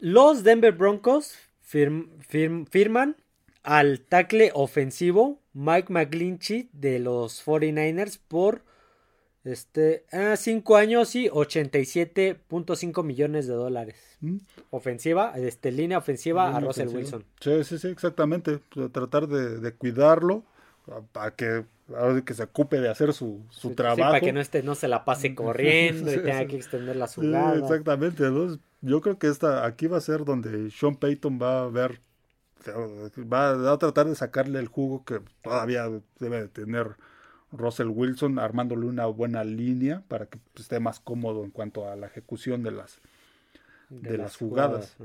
Los Denver Broncos firman al tackle ofensivo Mike McGlinchey de los 49ers por este, ah, 5 años y 87.5 millones de dólares. Mm. Ofensiva, este, línea ofensiva a Russell Wilson. Sí, sí, sí, exactamente. tratar de, cuidarlo para que, que se ocupe de hacer su, su trabajo. para que no, esté, no se la pase corriendo y tenga que extender la jugada. exactamente. yo creo que esta, aquí va a ser donde Sean Payton va a ver va a tratar de sacarle el jugo que todavía debe de tener Russell Wilson, armándole una buena línea para que esté más cómodo en cuanto a la ejecución de las, de, las, jugadas.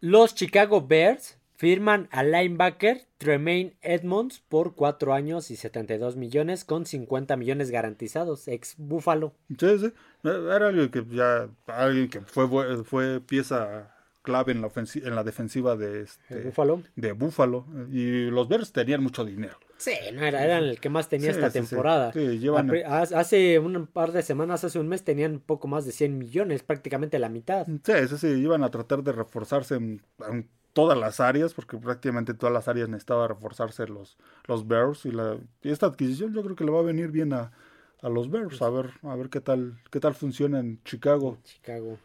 Los Chicago Bears firman al linebacker Tremaine Edmonds por 4 años y 72 millones con 50 millones garantizados, ex Buffalo. Sí, sí, era alguien que ya alguien que fue fue pieza clave en la, en la defensiva de, este, Buffalo. de Buffalo. Y los Bears tenían mucho dinero. Sí, no era, eran el que más tenía esta temporada. Hace un par de semanas, hace un mes, tenían poco más de 100 millones, prácticamente la mitad. Sí, sí, sí, iban a tratar de reforzarse en, todas las áreas, porque prácticamente todas las áreas necesitaba reforzarse los, los Bears. Y, la, y esta adquisición yo creo que le va a venir bien a, a los Bears, a ver, a ver qué tal, qué tal funciona en Chicago. Chicago.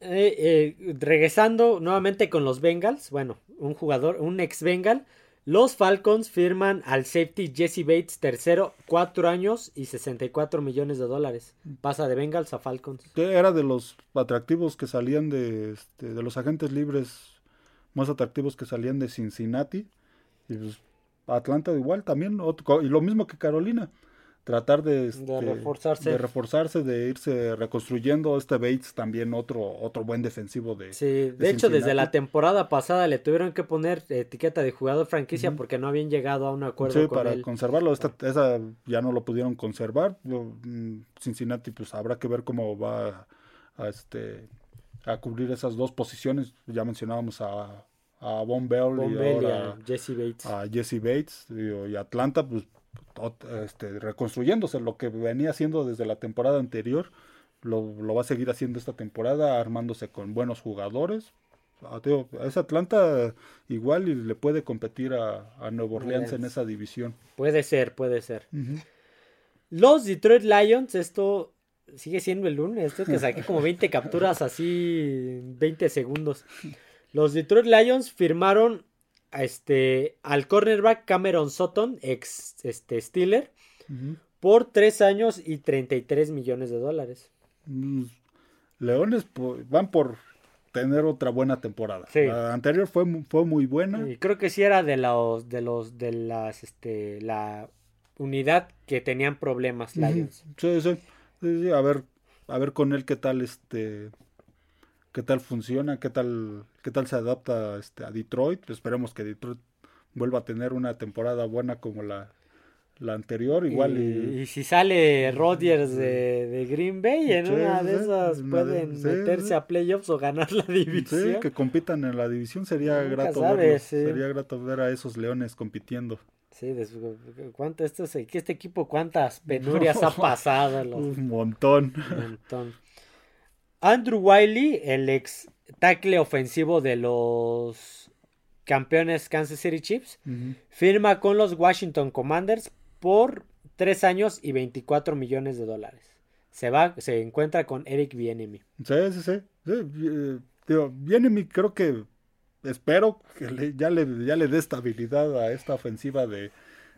Eh, eh, regresando nuevamente con los Bengals, bueno, un jugador, un ex Bengal, los Falcons firman al safety Jesse Bates tercero, cuatro años y 64 millones de dólares. Pasa de Bengals a Falcons. Era de los atractivos que salían de, este, de los agentes libres más atractivos que salían de Cincinnati. Y pues, Atlanta igual también, y lo mismo que Carolina tratar de, este, reforzarse. de reforzarse, de irse reconstruyendo. Este Bates también otro, otro buen defensivo de. Sí, de, hecho, desde la temporada pasada le tuvieron que poner etiqueta de jugador franquicia porque no habían llegado a un acuerdo sí, para conservarlo. Esta, esa ya no lo pudieron conservar. Mm, Cincinnati, pues habrá que ver cómo va a, este a cubrir esas dos posiciones. Ya mencionábamos a, a Von Bell, y, a Jesse Bates. A Jesse Bates y Atlanta, pues este, reconstruyéndose lo que venía haciendo desde la temporada anterior. Lo, va a seguir haciendo esta temporada, armándose con buenos jugadores. A, ah, esa Atlanta igual y le puede competir a, a Nuevo Orleans en esa división. Puede ser, puede ser. Los Detroit Lions, esto sigue siendo el lunes, esto que saqué como 20 capturas así 20 segundos. Los Detroit Lions firmaron este, al cornerback Cameron Sutton, ex este, Steeler, por 3 años y 33 millones de dólares. Mm, Leones van por tener otra buena temporada. La anterior fue, fue muy buena. Y creo que sí era de los, de los, de las, este, la unidad que tenían problemas Lions. sí, sí, sí, a ver, a ver con él qué tal, este, qué tal funciona, qué tal, qué tal se adapta este, a Detroit. Esperemos que Detroit vuelva a tener una temporada buena como la, la anterior. Igual y, si sale Rodgers de, Green Bay, en una de esas pueden meterse a playoffs o ganar la división. Sí, que compitan en la división sería grato ver, sería grato ver a esos leones compitiendo. Sí, ¿cuánto esto este equipo cuántas penurias ha pasado? Un montón. Un montón. Andrew Wiley, el ex tackle ofensivo de los campeones Kansas City Chiefs, firma con los Washington Commanders por 3 años y 24 millones de dólares. Se va, se encuentra con Eric Bienemy. Sí, sí, sí. sí Bienemy creo que espero que ya, le, ya le dé estabilidad a esta ofensiva de,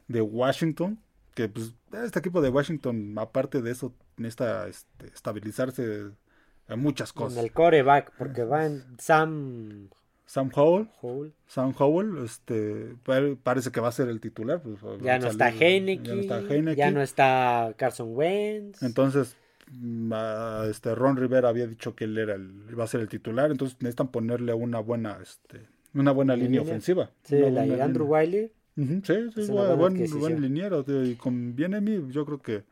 de Washington. Que pues este equipo de Washington, aparte de eso, necesita este, estabilizarse en muchas cosas. En el coreback, porque va en Sam... Sam Howell, Sam Howell, este, parece que va a ser el titular. Pues, ya, no está Heineke, ya no está Carson Wentz. Entonces, mm, este Ron Rivera había dicho que él era el, iba a ser el titular, entonces necesitan ponerle una buena, este, una buena línea, ofensiva. Sí, la de Andrew Wiley. sí, sí, buen, buen, liniero. Y con Bienemi, yo creo que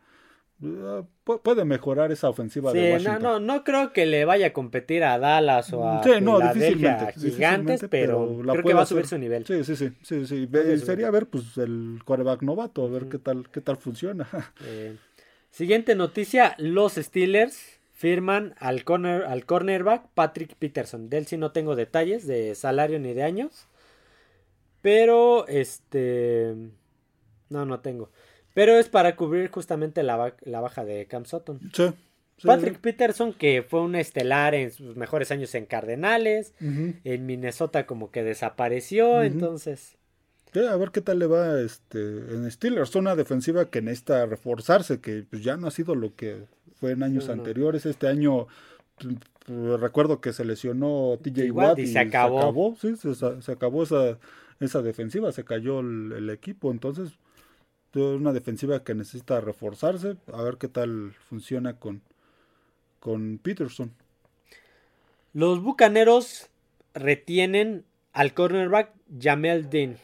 Puede mejorar esa ofensiva de Washington. No, no, no creo que le vaya a competir a Dallas o a sí, no, difícilmente, Gigantes, pero, creo que va a subir su nivel. Sí, sí, sí, sí, sí. sería ver pues el quarterback novato, a ver qué tal qué tal funciona. Eh, siguiente noticia, los Steelers firman al corner al cornerback Patrick Peterson. De él sí no tengo detalles de salario ni de años. Pero este no, no tengo. Pero es para cubrir justamente la, la baja de Cam Sutton. Sí. Patrick Peterson, que fue un estelar en sus mejores años en Cardenales, en Minnesota como que desapareció, entonces... a ver qué tal le va este, en Steelers, una defensiva que necesita reforzarse, que pues, ya no ha sido lo que fue en años anteriores. Este año pues, recuerdo que se lesionó TJ Watt Watt y y, se acabó. sí, se, se acabó esa, esa defensiva, se cayó el, el equipo, entonces una defensiva que necesita reforzarse, a ver qué tal funciona con, con Peterson. Los Bucaneros retienen al cornerback Jamel Dean.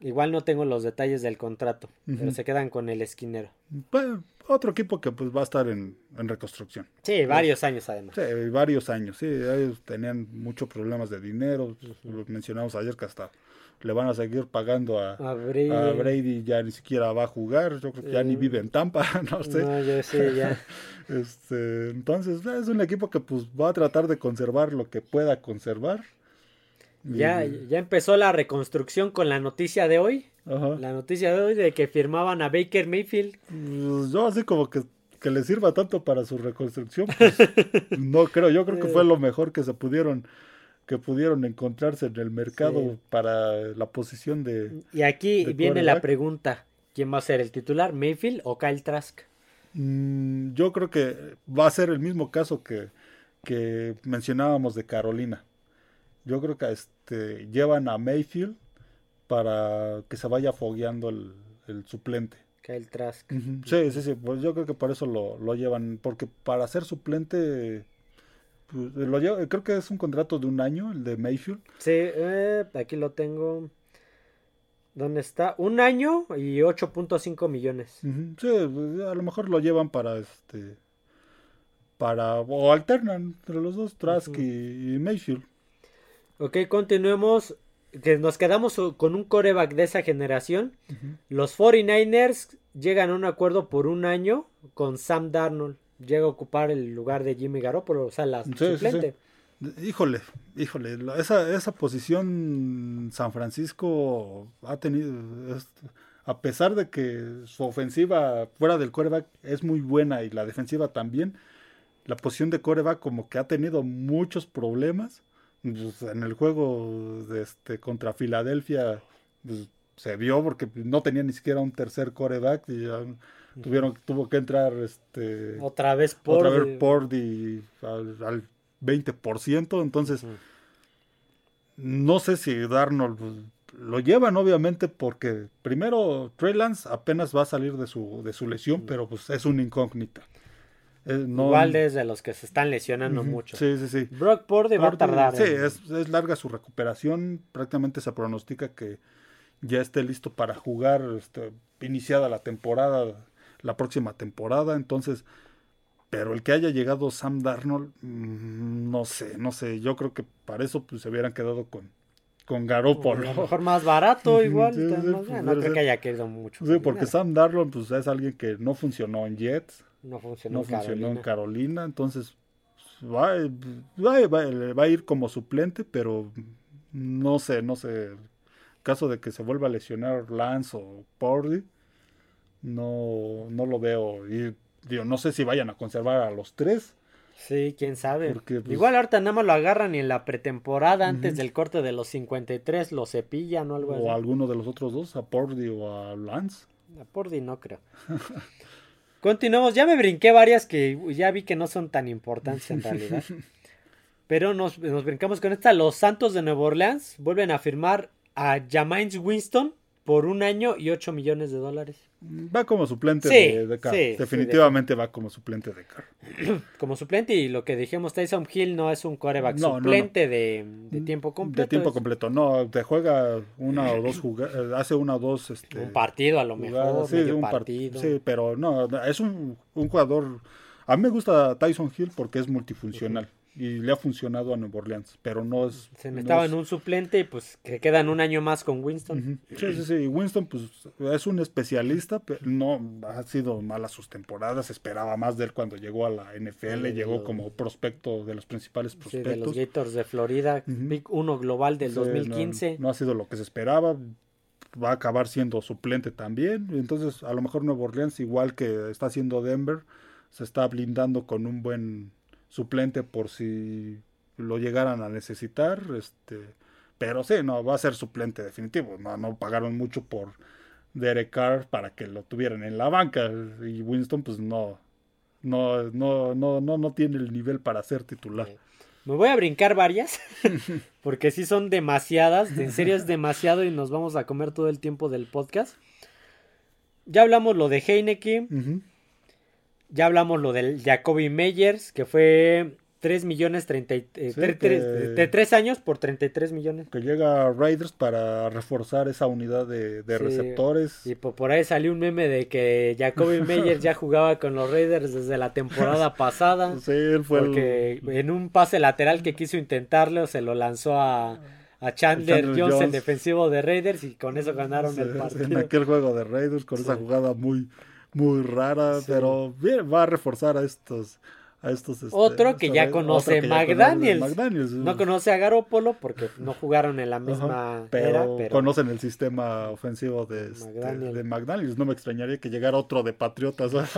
Igual no tengo los detalles del contrato, pero se quedan con el esquinero. Pues, otro equipo que pues va a estar en, en reconstrucción. Sí, varios años además. Sí, varios años, sí, ellos tenían muchos problemas de dinero, pues, lo mencionamos ayer que hasta le van a seguir pagando a, A Brady. a Brady, ya ni siquiera va a jugar, yo creo que ya ni Eh, vive en Tampa, no sé. No, yo sé, ya. Este, entonces es un equipo que pues va a tratar de conservar lo que pueda conservar. Y- ya. Ya empezó la reconstrucción con la noticia de hoy. ajá. La noticia de hoy de que firmaban a Baker Mayfield. Pues, yo así como que, que le sirva tanto para su reconstrucción, pues, no creo, yo creo que fue lo mejor que se pudieron que pudieron encontrarse en el mercado Sí. para la posición de Y aquí De viene la pregunta. ¿Quién va a ser el titular? ¿Mayfield o Kyle Trask? Mm, yo creo que va a ser el mismo caso que, que mencionábamos de Carolina. Yo creo que este, llevan a Mayfield para que se vaya fogueando el, el suplente. Kyle Trask. Sí, sí, sí, pues yo creo que por eso lo, lo llevan, porque para ser suplente, pues, lo lleva- creo que es un contrato de un año, el de Mayfield. Sí, eh, aquí lo tengo. ¿Dónde está? Un año y 8.5 millones. Ujú, Sí, pues, a lo mejor lo llevan para este, para, o alternan entre los dos, Trask y Mayfield. Ok, continuemos. Que nos quedamos con un coreback de esa generación. Los 49ers llegan a un acuerdo por un año con Sam Darnold. Llega a ocupar el lugar de Jimmy Garoppolo, o sea, la Sí, sí, suplente. Híjole, híjole, esa, esa posición San Francisco ha tenido, es- a pesar de que su ofensiva fuera del coreback es muy buena y la defensiva también, la posición de coreback como que ha tenido muchos problemas. Pues, en el juego de este, contra Filadelfia pues, se vio porque no tenía ni siquiera un tercer coreback y ya tuvieron, tuvo que entrar este, Otra vez por. otra vez Pordy al, al 20%, entonces no sé si Darnold lo llevan obviamente porque primero Trey Lance apenas va a salir de su, de su lesión, pero pues es una incógnita. Eh, no- Igual desde los que se están lesionando Ujú, mucho. Sí, sí, sí. Brock Purdy va a tardar. Sí, en- es, es larga su recuperación, prácticamente se pronostica que ya esté listo para jugar este, iniciada la temporada, la próxima temporada, entonces pero el que haya llegado Sam Darnold, mm, no sé, no sé. Yo creo que para eso pues, se hubieran quedado con, con A Garoppolo. lo mejor más barato, igual. sí, sí, no, pudiera no creo ser. que haya querido mucho. Sí, porque dinero. Sam Darnold pues, es alguien que no funcionó en Jets, no funcionó, no en funcionó en Carolina. Carolina, entonces pues, va, va- va- va a ir como suplente, pero no sé, no sé. Caso de que se vuelva a lesionar Lance o Purdy, no, no lo veo. Y digo, no sé si vayan a conservar a los tres. Sí, quién sabe. Porque, pues, Igual ahorita nada más lo agarran y en la pretemporada, antes del corte de los 53, lo cepillan o algo O así. alguno de los otros dos, a Purdy o a Lance. A Purdy no creo. Continuamos, ya me brinqué varias que ya vi que no son tan importantes en realidad. Pero nos, nos brincamos con esta. Los Santos de Nueva Orleans vuelven a firmar a Jameis Winston por un año y 8 millones de dólares. Va como suplente Sí, de, de Carr. sí, sí, Definitivamente va como suplente de Carr. Como suplente y lo que dijimos, Tyson Hill no es un coreback No, no, no. suplente De, de tiempo completo. De tiempo es completo. No, te juega una o dos jugadas, hace una o dos este, Un partido a lo mejor, sí, medio un par- partido. sí, pero no, es un, un jugador. A mí me gusta Tyson Hill porque es multifuncional y le ha funcionado a Nueva Orleans, pero no es. Se no necesitaban es- un suplente y pues que quedan un año más con Winston. Sí, sí, sí. Winston, pues, es un especialista, pero no ha sido malas sus temporadas. Esperaba más de él cuando llegó a la NFL. Sí, llegó como prospecto de los principales Sí, de los prospectos. Gators de Florida, Ujú. Pick 1 global del Sí, 2015. No, no ha sido lo que se esperaba. Va a acabar siendo suplente también. Entonces, a lo mejor Nueva Orleans, igual que está haciendo Denver, se está blindando con un buen suplente por si lo llegaran a necesitar. Este, pero sí, no, va a ser suplente definitivo. No, no pagaron mucho por Derek Carr para que lo tuvieran en la banca. Y Winston, pues no. No, no, no, no, no tiene el nivel para ser titular. Me voy a brincar varias, porque sí son demasiadas, en serio es demasiado y nos vamos a comer todo el tiempo del podcast. Ya hablamos lo de Heineken, ya hablamos lo del Jacoby Meyers, que fue 3 millones 30, eh, de 3 años por 33 millones. Que llega a Raiders para reforzar esa unidad de, receptores. Y por, ahí salió un meme de que Jacoby Meyer ya jugaba con los Raiders desde la temporada pasada. Sí, él fue porque en un pase lateral que quiso intentarlo se lo lanzó a, a Chandler, Jones, el defensivo de Raiders, y con eso ganaron el partido. En aquel juego de Raiders, con esa jugada muy, muy rara, pero bien, va a reforzar a estos este, otro que ya conoce McDaniels. No conoce a Garópolo porque no jugaron en la misma pero, conocen el sistema ofensivo de, este, de McDaniels. No me extrañaría que llegara otro de Patriotas a,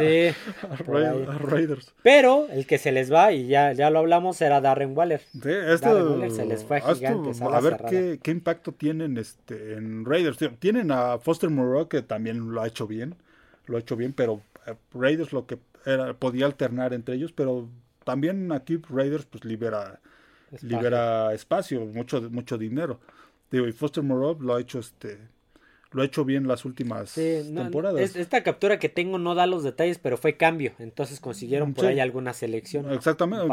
Raiders. Pero el que se les va, y ya, ya lo hablamos, era Darren Waller. Darren Waller se les fue a gigantes. a, ver qué, qué, impacto tienen este, en Raiders. Tienen a Foster Moreau que también lo ha hecho bien. Lo ha hecho bien, pero eh, Raiders lo que era, podía alternar entre ellos, pero también aquí Raiders pues libera espacio, libera espacio mucho, mucho dinero. Digo, y Foster Moreau lo ha hecho este lo ha hecho bien las últimas temporadas. esta captura que tengo no da los detalles, pero fue cambio, entonces consiguieron por ahí alguna selección. Exactamente,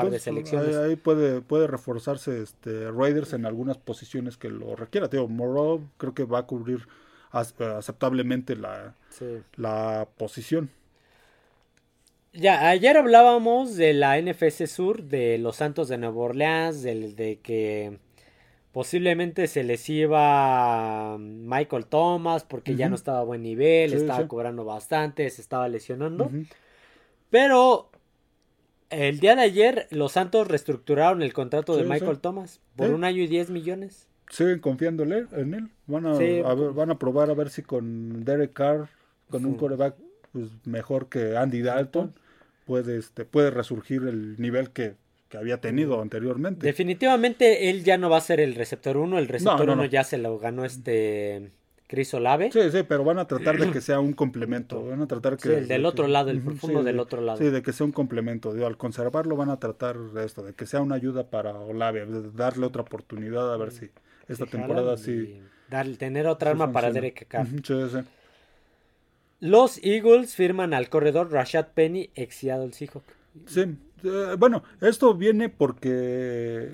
ahí, puede, puede reforzarse este Raiders en algunas posiciones que lo requiera. Digo, Moreau creo que va a cubrir aceptablemente la, la posición. Ya, ayer hablábamos de la NFC Sur, de los Santos de Nueva Orleans, de, que posiblemente se les iba Michael Thomas porque ya no estaba a buen nivel, estaba cobrando bastante, se estaba lesionando. Pero el día de ayer los Santos reestructuraron el contrato de Michael Thomas por un año y 10 millones. Siguen confiando en él. Van a, van a probar a ver si con Derek Carr, con un coreback pues, mejor que Andy Dalton puede, este, puede resurgir el nivel que, había tenido anteriormente. Definitivamente él ya no va a ser el receptor 1, el receptor 1 ya se lo ganó este Chris Olave. Sí, sí, pero van a tratar de que sea un complemento, van a tratar que... Sí, el del otro lado, el profundo del otro lado. Sí, de que sea un complemento, al conservarlo van a tratar de esto, de que sea una ayuda para Olave, de darle otra oportunidad a ver si esta temporada sí... Darle, tener otra arma para Derek Carr. sí, sí. Los Eagles firman al corredor Rashad Penny, ex Seattle Seahawk. Sí, eh, bueno, esto viene porque,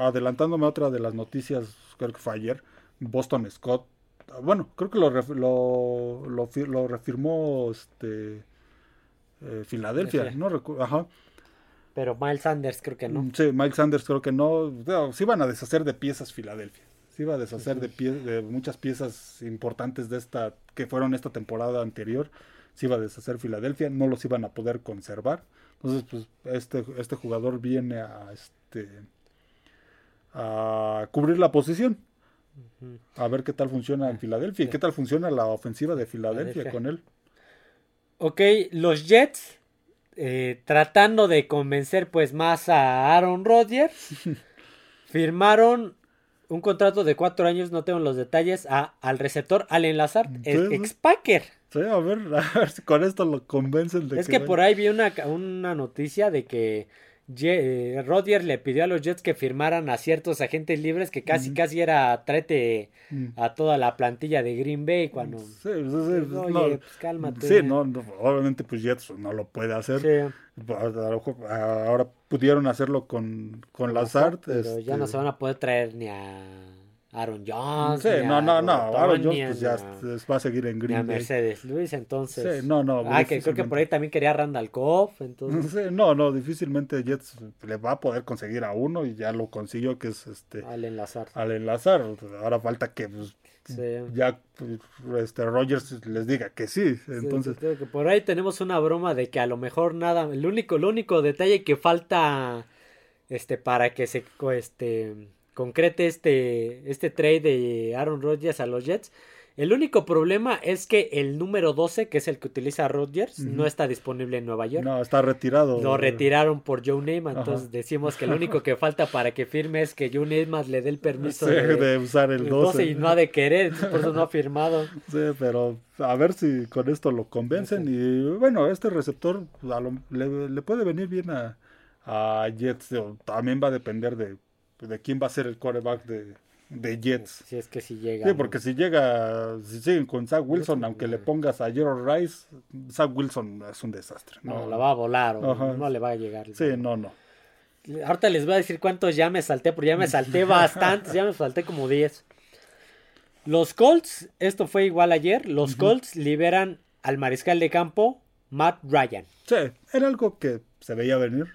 adelantándome a otra de las noticias, creo que fue ayer, Boston Scott, bueno, creo que lo, lo, lo, refirmó este, eh, Filadelfia, no Ajá. Pero Miles Sanders creo que no. Sí, Miles Sanders creo que no. Sí van a deshacer de piezas Filadelfia se iba a deshacer de, pie, de muchas piezas importantes de esta que fueron esta temporada anterior. Se iba a deshacer Filadelfia, no los iban a poder conservar. Entonces, pues este, este jugador viene a este a cubrir la posición. A ver qué tal funciona en Filadelfia y qué tal funciona la ofensiva de Filadelfia con él. Ok, los Jets eh, tratando de convencer pues más a Aaron Rodgers firmaron un contrato de cuatro años, no tengo los detalles, a, al receptor Allen Lazard, el ex-Packer. Sí, a ver, a ver si con esto lo convencen de es que, por ahí vi una, una noticia de que eh, Rodgers le pidió a los Jets que firmaran a ciertos agentes libres que casi casi era trete a toda la plantilla de Green Bay cuando sí, pues, sí, Oye, pues cálmate. Sí, no, obviamente pues Jets no lo puede hacer. Sí. Ahora pudieron hacerlo con, con Lazard. Pero ya no este se van a poder traer ni a Aaron Jones. Sí, no, no, no. Aaron Jones pues, ya va a seguir en Green Bay. Mercedes Luis, entonces. Sí, no, no. Ah, que creo que por ahí también quería Randall Cobb, entonces. Sí, no, no, difícilmente Jets le va a poder conseguir a uno y ya lo consiguió, que es este. Al enlazar. Al enlazar. Ahora falta que pues, ya este Rogers les diga que sí. Entonces. que por ahí tenemos una broma de que a lo mejor nada. El único, el único detalle que falta este para que se este concrete este, este trade de Aaron Rodgers a los Jets. El único problema es que el número 12, que es el que utiliza Rodgers, no está disponible en Nueva York. No, está retirado. Lo retiraron por Joe Namath, entonces decimos que lo único que falta para que firme es que Joe Namath le dé el permiso de, usar el 12. y no ha de querer, por eso no ha firmado. Sí, pero a ver si con esto lo convencen y bueno, este receptor le, le puede venir bien a, a Jets. También va a depender de, de quién va a ser el quarterback de, de Jets. Si es que si llega. Sí, porque si llega, si siguen con Zach Wilson, aunque le pongas a Gerald Rice, Zach Wilson es un desastre. No, la va a volar o no le va a llegar. Sí, no, no. Ahorita les voy a decir cuántos ya me salté, porque ya me salté bastantes, ya me salté como 10. Los Colts, esto fue igual ayer, los Colts liberan al mariscal de campo Matt Ryan. Sí, era algo que se veía venir,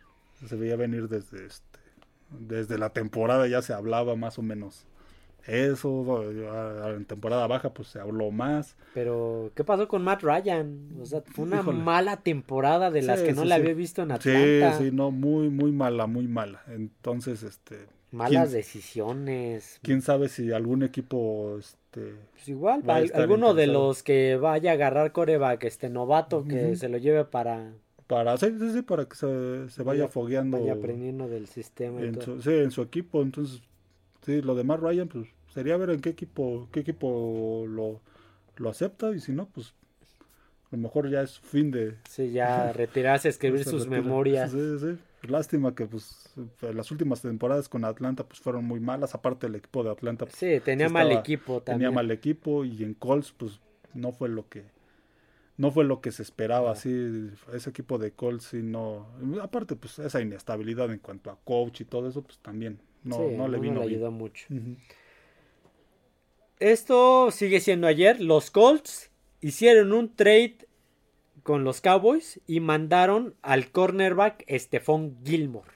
se veía venir desde este, desde la temporada ya se hablaba más o menos eso, en temporada baja pues se habló más. Pero, ¿qué pasó con Matt Ryan? O sea, fue una mala temporada de las que no le había visto en Atlanta. Sí, sí, no, muy, muy mala, muy mala. Entonces, este... Malas decisiones. ¿Quién sabe si algún equipo, este... Pues igual, alguno de los que vaya a agarrar coreback, este novato, que se lo lleve para... Para, sí, sí, sí, para que se, se vaya, fogueando. Vaya aprendiendo del sistema. sí, en su equipo, entonces Sí, lo de Matt Ryan, pues sería ver en qué equipo, qué equipo lo, lo acepta y si no, pues a lo mejor ya es fin de... Sí, ya retirarse, escribir sus memorias. Sí, sí. Lástima que pues las últimas temporadas con Atlanta pues fueron muy malas, aparte el equipo de Atlanta. Pues, sí, tenía mal equipo también. Tenía mal equipo y en Colts pues no fue lo que no fue lo que se esperaba, así ese equipo de Colts sí no, aparte pues esa inestabilidad en cuanto a coach y todo eso pues también no, no le vino ayudó mucho. Esto sigue siendo ayer. Los Colts hicieron un trade con los Cowboys y mandaron al cornerback Stephon Gilmore.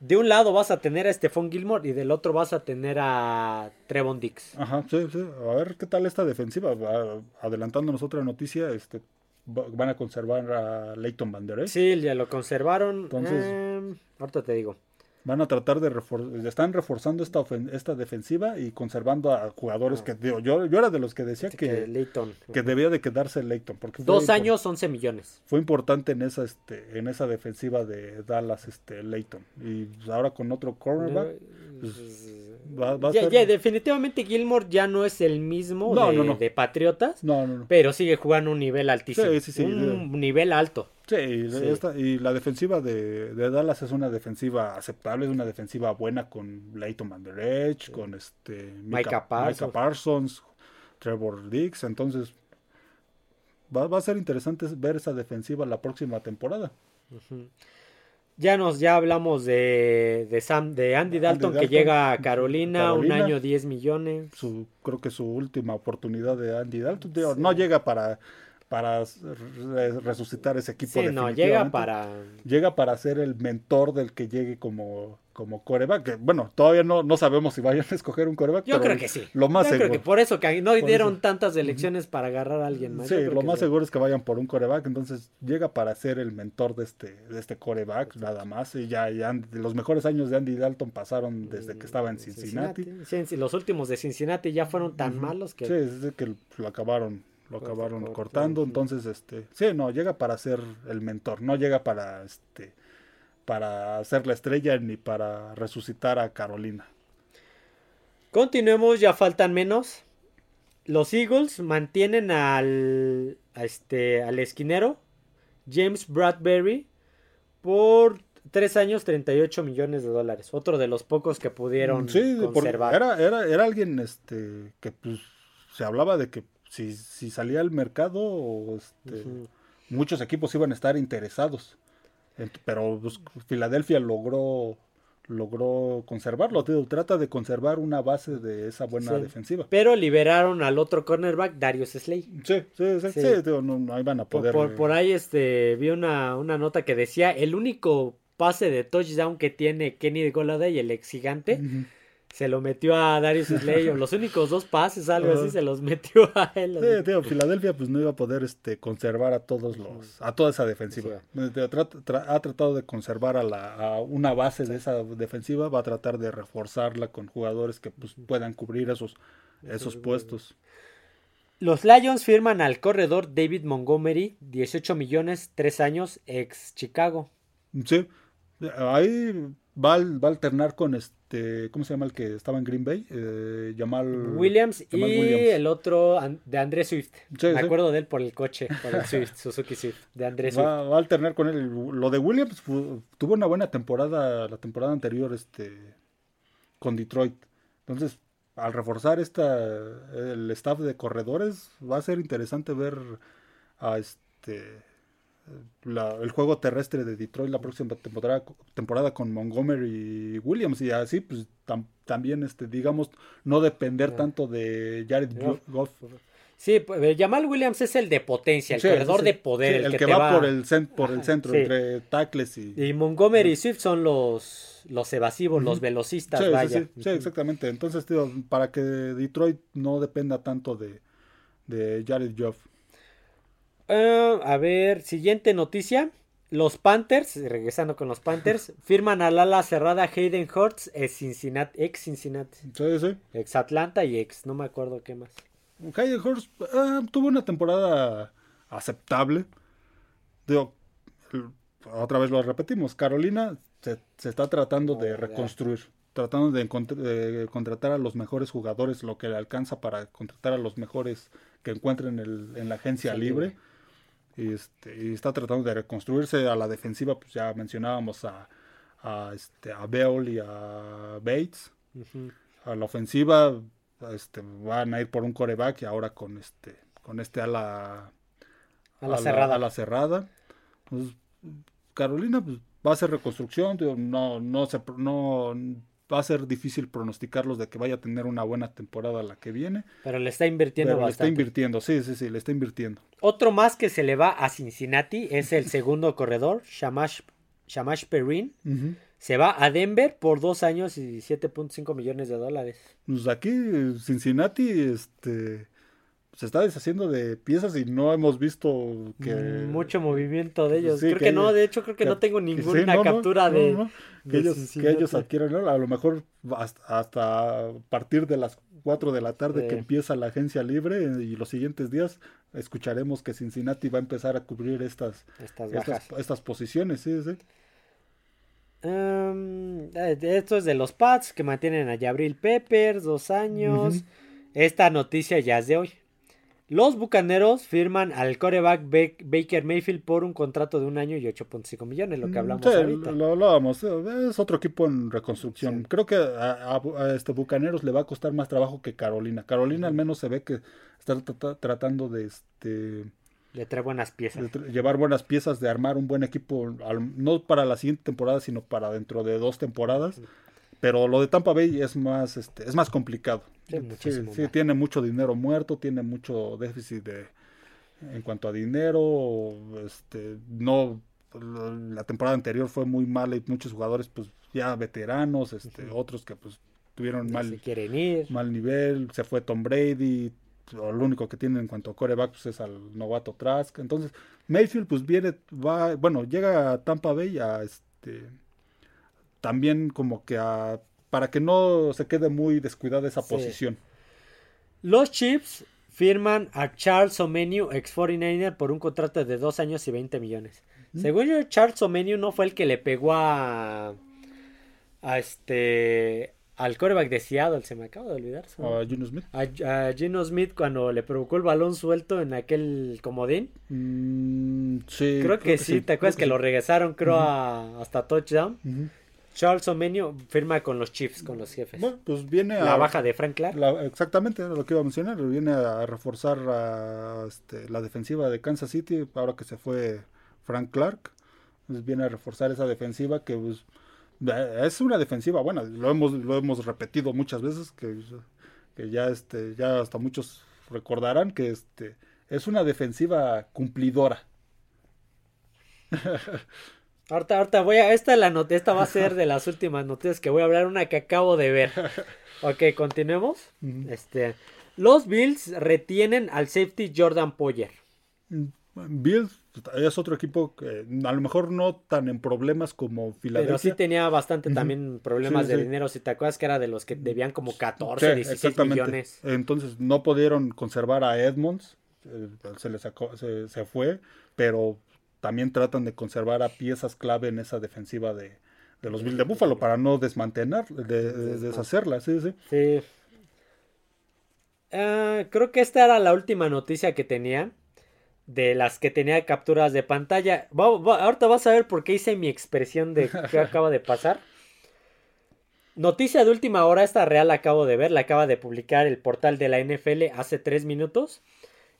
De un lado vas a tener a Stephon Gilmore y del otro vas a tener a Trevon Dix. Ajá, sí, sí. A ver qué tal esta defensiva. Adelantándonos otra noticia, este, van a conservar a Leighton Van Sí, ya lo conservaron. Entonces, em, ahorita te digo van a tratar de reforzar, están reforzando esta, esta defensiva y conservando a jugadores ah. que digo, yo, yo era de los que decía que, que, debía de quedarse Leighton. Porque Dos años, 11 millones. Fue importante en esa, este, en esa defensiva de Dallas, este, Leighton. Y pues, ahora con otro cornerback, pues, ya, definitivamente Gilmore ya no es el mismo de, Patriotas, pero sigue jugando un nivel altísimo, un nivel alto. Sí, y la defensiva de, Dallas es una defensiva aceptable, es una defensiva buena con Leighton Van con este Micah, Parsons. Trevor Dix, entonces va, a ser interesante ver esa defensiva la próxima temporada. Ya nos, ya hablamos de, de Sam, de Andy Dalton, que llega a Carolina, un año 10 millones. Su, creo que su última oportunidad de Andy Dalton. no llega para para resucitar ese equipo. Sí, no, llega para... Llega para ser el mentor del que llegue como, como coreback. Que, bueno, todavía no, no sabemos si vayan a escoger un coreback. Yo creo que sí. Lo más Yo creo que por eso que no dieron tantas elecciones para agarrar a alguien más. Sí, lo más seguro es que vayan por un coreback. Entonces llega para ser el mentor de este, de este coreback, nada más. Y ya, ya los mejores años de Andy Dalton pasaron desde que estaba en Cincinnati. Sí, los últimos de Cincinnati ya fueron tan malos que... Sí, es que lo acabaron lo acabaron cortando, entonces este, sí, no, llega para ser el mentor, no llega para este para ser la estrella ni para resucitar a Carolina. Continuemos, ya faltan menos. Los Eagles mantienen al este al esquinero James Bradbury por tres años 38 millones de dólares. Otro de los pocos que pudieron conservar. Era, era, era alguien este que pues se hablaba de que si, si salía al mercado, este, muchos equipos iban a estar interesados. Pero pues, Filadelfia logró logró conservarlo. trata de conservar una base de esa buena defensiva. Pero liberaron al otro cornerback, Darius Slay. Sí, sí, sí, sí. no, ahí van a poder. Por, por, ahí este, vi una, una, nota que decía: el único pase de touchdown que tiene Kenny Goladay, el ex gigante se lo metió a Darius Slay, los únicos dos pases, algo así, se los metió a él. Sí, tío, Filadelfia pues no iba a poder este conservar a todos los, a toda esa defensiva. ha tratado de conservar a, la, a una base de esa defensiva, va a tratar de reforzarla con jugadores que pues, puedan cubrir esos, esos puestos. Los Lions firman al corredor David Montgomery, 18 millones, 3 años, ex Chicago. Sí, ahí va, a alternar con este, ¿cómo se llama el que estaba en Green Bay? Eh, Jamal Williams y el otro de André Swift. Me acuerdo de él por el coche, por el Swift, Suzuki Swift, de André Swift. Va, a alternar con él. Lo de Williams tuvo una buena temporada la temporada anterior este con Detroit. Entonces, al reforzar esta el staff de corredores, va a ser interesante ver a este el juego terrestre de Detroit la próxima temporada, temporada con Montgomery y Williams y así pues también este digamos no depender tanto de Jared Goff. Sí, pues, Jamal Williams es el de potencia, el corredor de poder. el, que, va, por el, por el centro, entre tackles y... Y Montgomery y Swift son los, los evasivos, los velocistas, vaya. Sí, exactamente. Entonces, tío, para que Detroit no dependa tanto de, de Jared Goff. Ah, a ver, siguiente noticia. Los Panthers, regresando con los Panthers, firman al ala cerrada Hayden Hurts, ex Cincinnati, ex Cincinnati. Sí, sí. Ex Atlanta y ex, no me acuerdo qué más. Hayden Hurts ah, tuvo una temporada aceptable. Digo, otra vez lo repetimos, Carolina se, está tratando de reconstruir, tratando de, contratar a los mejores jugadores, lo que le alcanza para contratar a los mejores que encuentren en la agencia libre. Este, y está tratando de reconstruirse a la defensiva, pues ya mencionábamos a, a, este, a Bell y a Bates. A la ofensiva este, van a ir por un coreback y ahora con este con este a la, a la, cerrada. a la cerrada. Pues, Carolina pues, va a hacer reconstrucción, no, no, se, no, va a ser difícil pronosticarlos de que vaya a tener una buena temporada la que viene. Pero le está invirtiendo bastante. Le está invirtiendo, sí, sí, sí, le está invirtiendo. Otro más que se le va a Cincinnati es el segundo corredor, Shamash, Shamash Perrin. Se va a Denver por dos años y 7.5 millones de dólares. Pues aquí, Cincinnati, este se está deshaciendo de piezas y no hemos visto que mucho movimiento de ellos. creo que, no, de hecho creo que, no tengo ninguna captura de, que, ellos, que ellos adquieran, a lo mejor hasta, hasta partir de las 4 de la tarde que empieza la agencia libre y los siguientes días escucharemos que Cincinnati va a empezar a cubrir estas estas, estas, posiciones, sí, sí. Um, esto es de los Pats que mantienen a Jabril Peppers, dos años. Esta noticia ya es de hoy. Los Bucaneros firman al coreback Baker Mayfield por un contrato de un año y 8.5 millones, lo que mm, hablamos sí, ahorita. Lo hablábamos, es otro equipo en reconstrucción. Creo que a, este Bucaneros le va a costar más trabajo que Carolina. Carolina al menos se ve que está tratando de este le trae buenas piezas. llevar buenas piezas, de armar un buen equipo, no para la siguiente temporada, sino para dentro de dos temporadas. Pero lo de Tampa Bay es más, este, es más complicado. Sí, tiene mucho dinero muerto, tiene mucho déficit de, en cuanto a dinero. Este, no, la temporada anterior fue muy mala y muchos jugadores, pues ya veteranos, este, otros que pues tuvieron mal, mal nivel. Se fue Tom Brady. Lo único que tiene en cuanto a coreback pues, es al novato Trask. Entonces, Mayfield pues viene, va, bueno, llega a Tampa Bay a este también como que a, para que no se quede muy descuidada esa posición. Los Chiefs firman a Charles Omeniu, ex 49er, por un contrato de dos años y 20 millones. Según yo, Charles Omeniu no fue el que le pegó a, a este al coreback de Seattle, se me acaba de olvidar. A Gino Smith. A, Gino Smith cuando le provocó el balón suelto en aquel comodín. Mm, sí. Creo, que, sí, ¿te acuerdas que, lo regresaron, creo, hasta touchdown? Charles Omenio firma con los Chiefs, con los jefes. Bueno, pues viene la baja de Frank Clark. exactamente, lo que iba a mencionar. Viene a reforzar este, la defensiva de Kansas City ahora que se fue Frank Clark. Pues viene a reforzar esa defensiva que pues, es una defensiva buena. Lo hemos, lo hemos repetido muchas veces que, que ya, este, ya hasta muchos recordarán que este, es una defensiva cumplidora. Ahorita, ahorita voy a. Esta, la esta va a ser de las últimas noticias que voy a hablar, una que acabo de ver. Ok, continuemos. Este. Los Bills retienen al safety Jordan Poyer. Mm, Bills es otro equipo que a lo mejor no tan en problemas como Filadelfia. Pero sí tenía bastante también problemas de dinero. Si te acuerdas que era de los que debían como 14, 16 millones. Entonces no pudieron conservar a Edmonds. Eh, se le sacó, se, se fue. Pero también tratan de conservar a piezas clave en esa defensiva de, de los Bills de Buffalo para no desmantelar, de, deshacerla, sí, sí. Sí. Ah, creo que esta era la última noticia que tenía de las que tenía capturas de pantalla. ahorita vas a ver por qué hice mi expresión de qué acaba de pasar. Noticia de última hora, esta real la acabo de ver, la acaba de publicar el portal de la NFL hace tres minutos.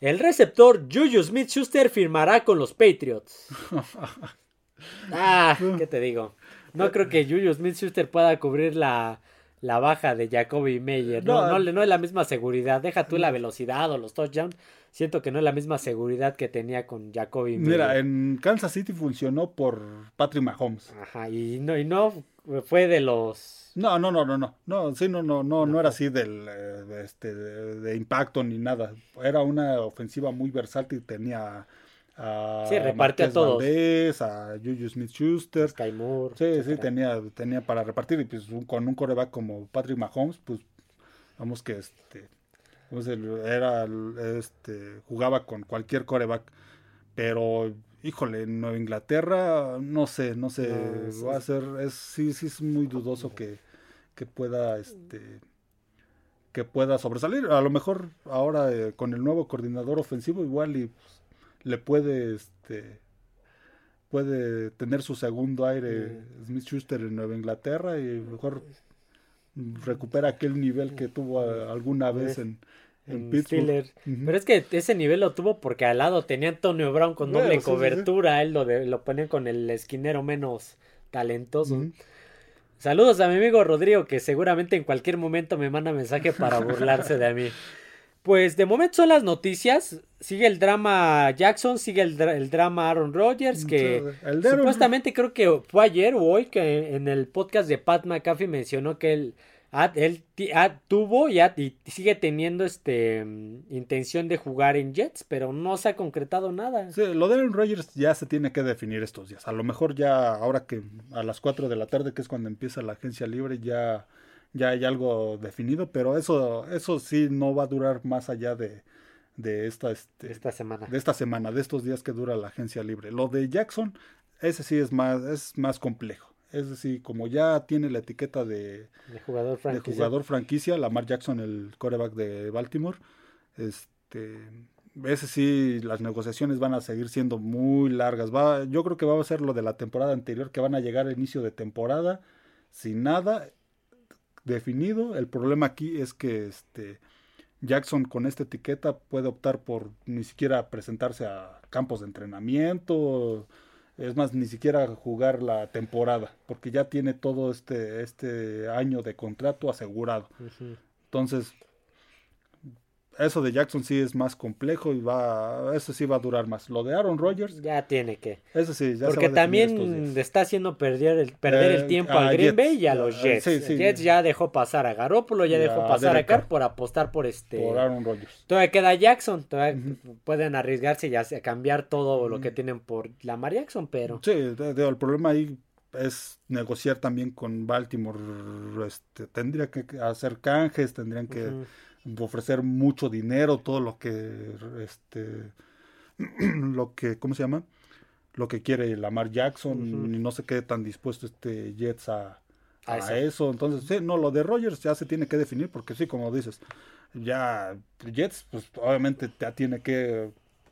El receptor Juju Smith Schuster firmará con los Patriots. ah, ¿qué te digo? No creo que Juju Smith Schuster pueda cubrir la, la baja de Jacoby Meyer. No, no, no, es la misma seguridad. Deja tú la velocidad o los touchdowns. Siento que no es la misma seguridad que tenía con Jacoby Meyer. Mira, en Kansas City funcionó por Patrick Mahomes. Ajá, y no, y no fue de los. No, no, no, no, no. No, sí, no, no, no, no era así del, eh, de, este, de impacto ni nada. Era una ofensiva muy versátil. Tenía a sí, reparte a todos. a Juju Smith Schuster. Sky Moore. Sí, sí, tenía, tenía para repartir. Y pues con un coreback como Patrick Mahomes, pues vamos que este. Era, este, jugaba con cualquier coreback. Pero, híjole, en Nueva Inglaterra, no sé, no sé. va a ser, es, sí, sí es muy dudoso que, que pueda, este que pueda sobresalir. A lo mejor ahora eh, con el nuevo coordinador ofensivo igual y pues, le puede este puede tener su segundo aire Smith Schuster en Nueva Inglaterra y mejor recupera aquel nivel que tuvo alguna vez en, en, Pittsburgh. Pero es que ese nivel lo tuvo porque al lado tenía Antonio Brown con doble cobertura, él lo, de, lo ponía con el esquinero menos talentoso. Saludos a mi amigo Rodrigo que seguramente en cualquier momento me manda mensaje para burlarse de mí. Pues de momento son las noticias. Sigue el drama Jackson, sigue el, drama Aaron Rodgers, que supuestamente creo que fue ayer o hoy que en el podcast de Pat McAfee mencionó que él, él tuvo y, sigue teniendo este intención de jugar en Jets, pero no se ha concretado nada. Sí, lo de Aaron Rodgers ya se tiene que definir estos días. A lo mejor ya ahora que a las 4 de la tarde, que es cuando empieza la agencia libre, ya ya hay algo definido, pero eso, eso sí no va a durar más allá de, de esta, este, esta semana. De esta semana, de estos días que dura la agencia libre. Lo de Jackson, ese sí es más, es más complejo. Es decir, como ya tiene la etiqueta de, de jugador franquicia, de jugador franquicia Lamar Jackson, el coreback de Baltimore, este, ese sí, las negociaciones van a seguir siendo muy largas. Va, yo creo que va a ser lo de la temporada anterior, que van a llegar al inicio de temporada sin nada definido. El problema aquí es que este Jackson con esta etiqueta puede optar por ni siquiera presentarse a campos de entrenamiento, es más, ni siquiera jugar la temporada, porque ya tiene todo este, este año de contrato asegurado. Entonces, eso de Jackson sí es más complejo y va, eso sí va a durar más. Lo de Aaron Rodgers. Ya tiene que. Eso sí, ya Porque también está haciendo perder el, perder el eh, tiempo a, Green Bay y a los Jets. Jets ya dejó pasar a Garoppolo, ya, dejó pasar a Carr por apostar por este. Por Aaron Rodgers. Todavía queda Jackson, todavía pueden arriesgarse y a cambiar todo lo que tienen por Lamar Jackson, pero. Sí, el problema ahí es negociar también con Baltimore. Este, tendría que hacer canjes, tendrían que ofrecer mucho dinero, todo lo que, este, lo que, ¿cómo se llama? Lo que quiere Lamar Jackson, y no sé qué tan dispuesto este Jets a, a, eso. Entonces, sí, no, lo de Rogers ya se tiene que definir, porque sí, como dices, ya Jets, pues obviamente ya tiene que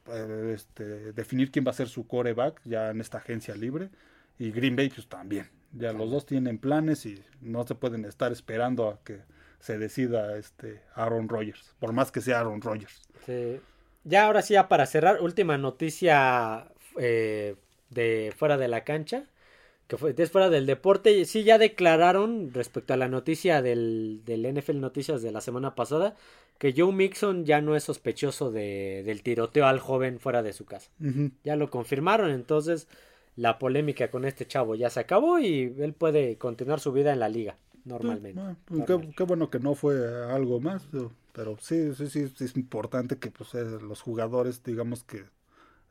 eh, este, definir quién va a ser su coreback ya en esta agencia libre, y Green Bay, pues también. Ya los dos tienen planes y no se pueden estar esperando a que se decida este Aaron Rodgers, por más que sea Aaron Rodgers. Ya ahora sí, ya para cerrar, última noticia eh, de fuera de la cancha, que fue de fuera del deporte, sí ya declararon respecto a la noticia del, del NFL Noticias de la semana pasada, que Joe Mixon ya no es sospechoso de, del tiroteo al joven fuera de su casa. Ya lo confirmaron, entonces la polémica con este chavo ya se acabó y él puede continuar su vida en la liga normalmente. qué, bueno que no fue algo más, pero sí, sí, sí, es importante que pues, eh, los jugadores, digamos que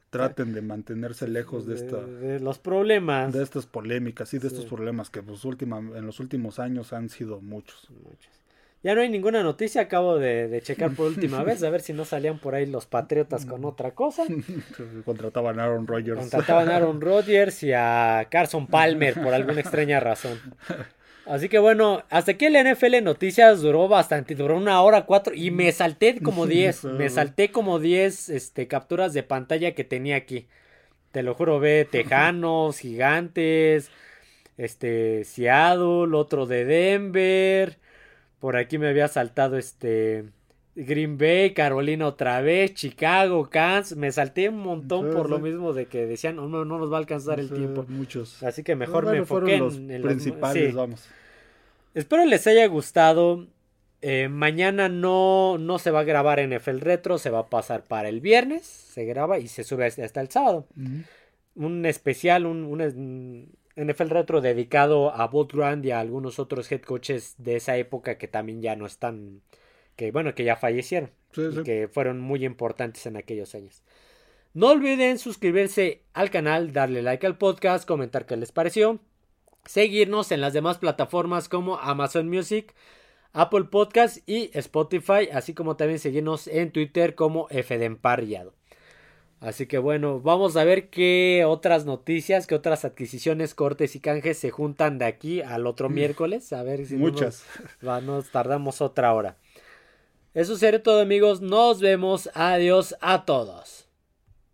traten de mantenerse lejos de, esta de los problemas de estas polémicas y de estos problemas que pues última en los últimos años han sido muchos. Ya no hay ninguna noticia, acabo de, checar por última vez, a ver si no salían por ahí los Patriotas con otra cosa. Contrataban a Aaron Rodgers. Contrataban a Aaron Rodgers y a Carson Palmer por alguna extraña razón. Así que bueno, hasta aquí el NFL Noticias duró bastante, duró una hora cuatro y me salté como 10, me salté como 10 este, capturas de pantalla que tenía aquí. Te lo juro, ve Tejanos, Gigantes, este, Seattle, otro de Denver, por aquí me había saltado este Green Bay, Carolina otra vez, Chicago, Kansas. Me salté un montón por lo mismo de que decían, no, no nos va a alcanzar el tiempo. Muchos. Así que mejor me enfoqué en, los principales, vamos. Espero les haya gustado. Eh, mañana no, no se va a grabar NFL Retro, se va a pasar para el viernes. Se graba y se sube hasta el sábado. Un especial, un, un, NFL Retro dedicado a Bob Grant y a algunos otros head coaches de esa época que también ya no están que bueno, que ya fallecieron y que fueron muy importantes en aquellos años. No olviden suscribirse al canal, darle like al podcast, comentar qué les pareció, seguirnos en las demás plataformas como Amazon Music, Apple Podcast y Spotify, así como también seguirnos en Twitter como FDemparriado. Así que bueno, vamos a ver qué otras noticias, qué otras adquisiciones, cortes y canjes se juntan de aquí al otro miércoles. A ver si Muchas. nos tardamos otra hora. Eso sería todo amigos, nos vemos, adiós a todos.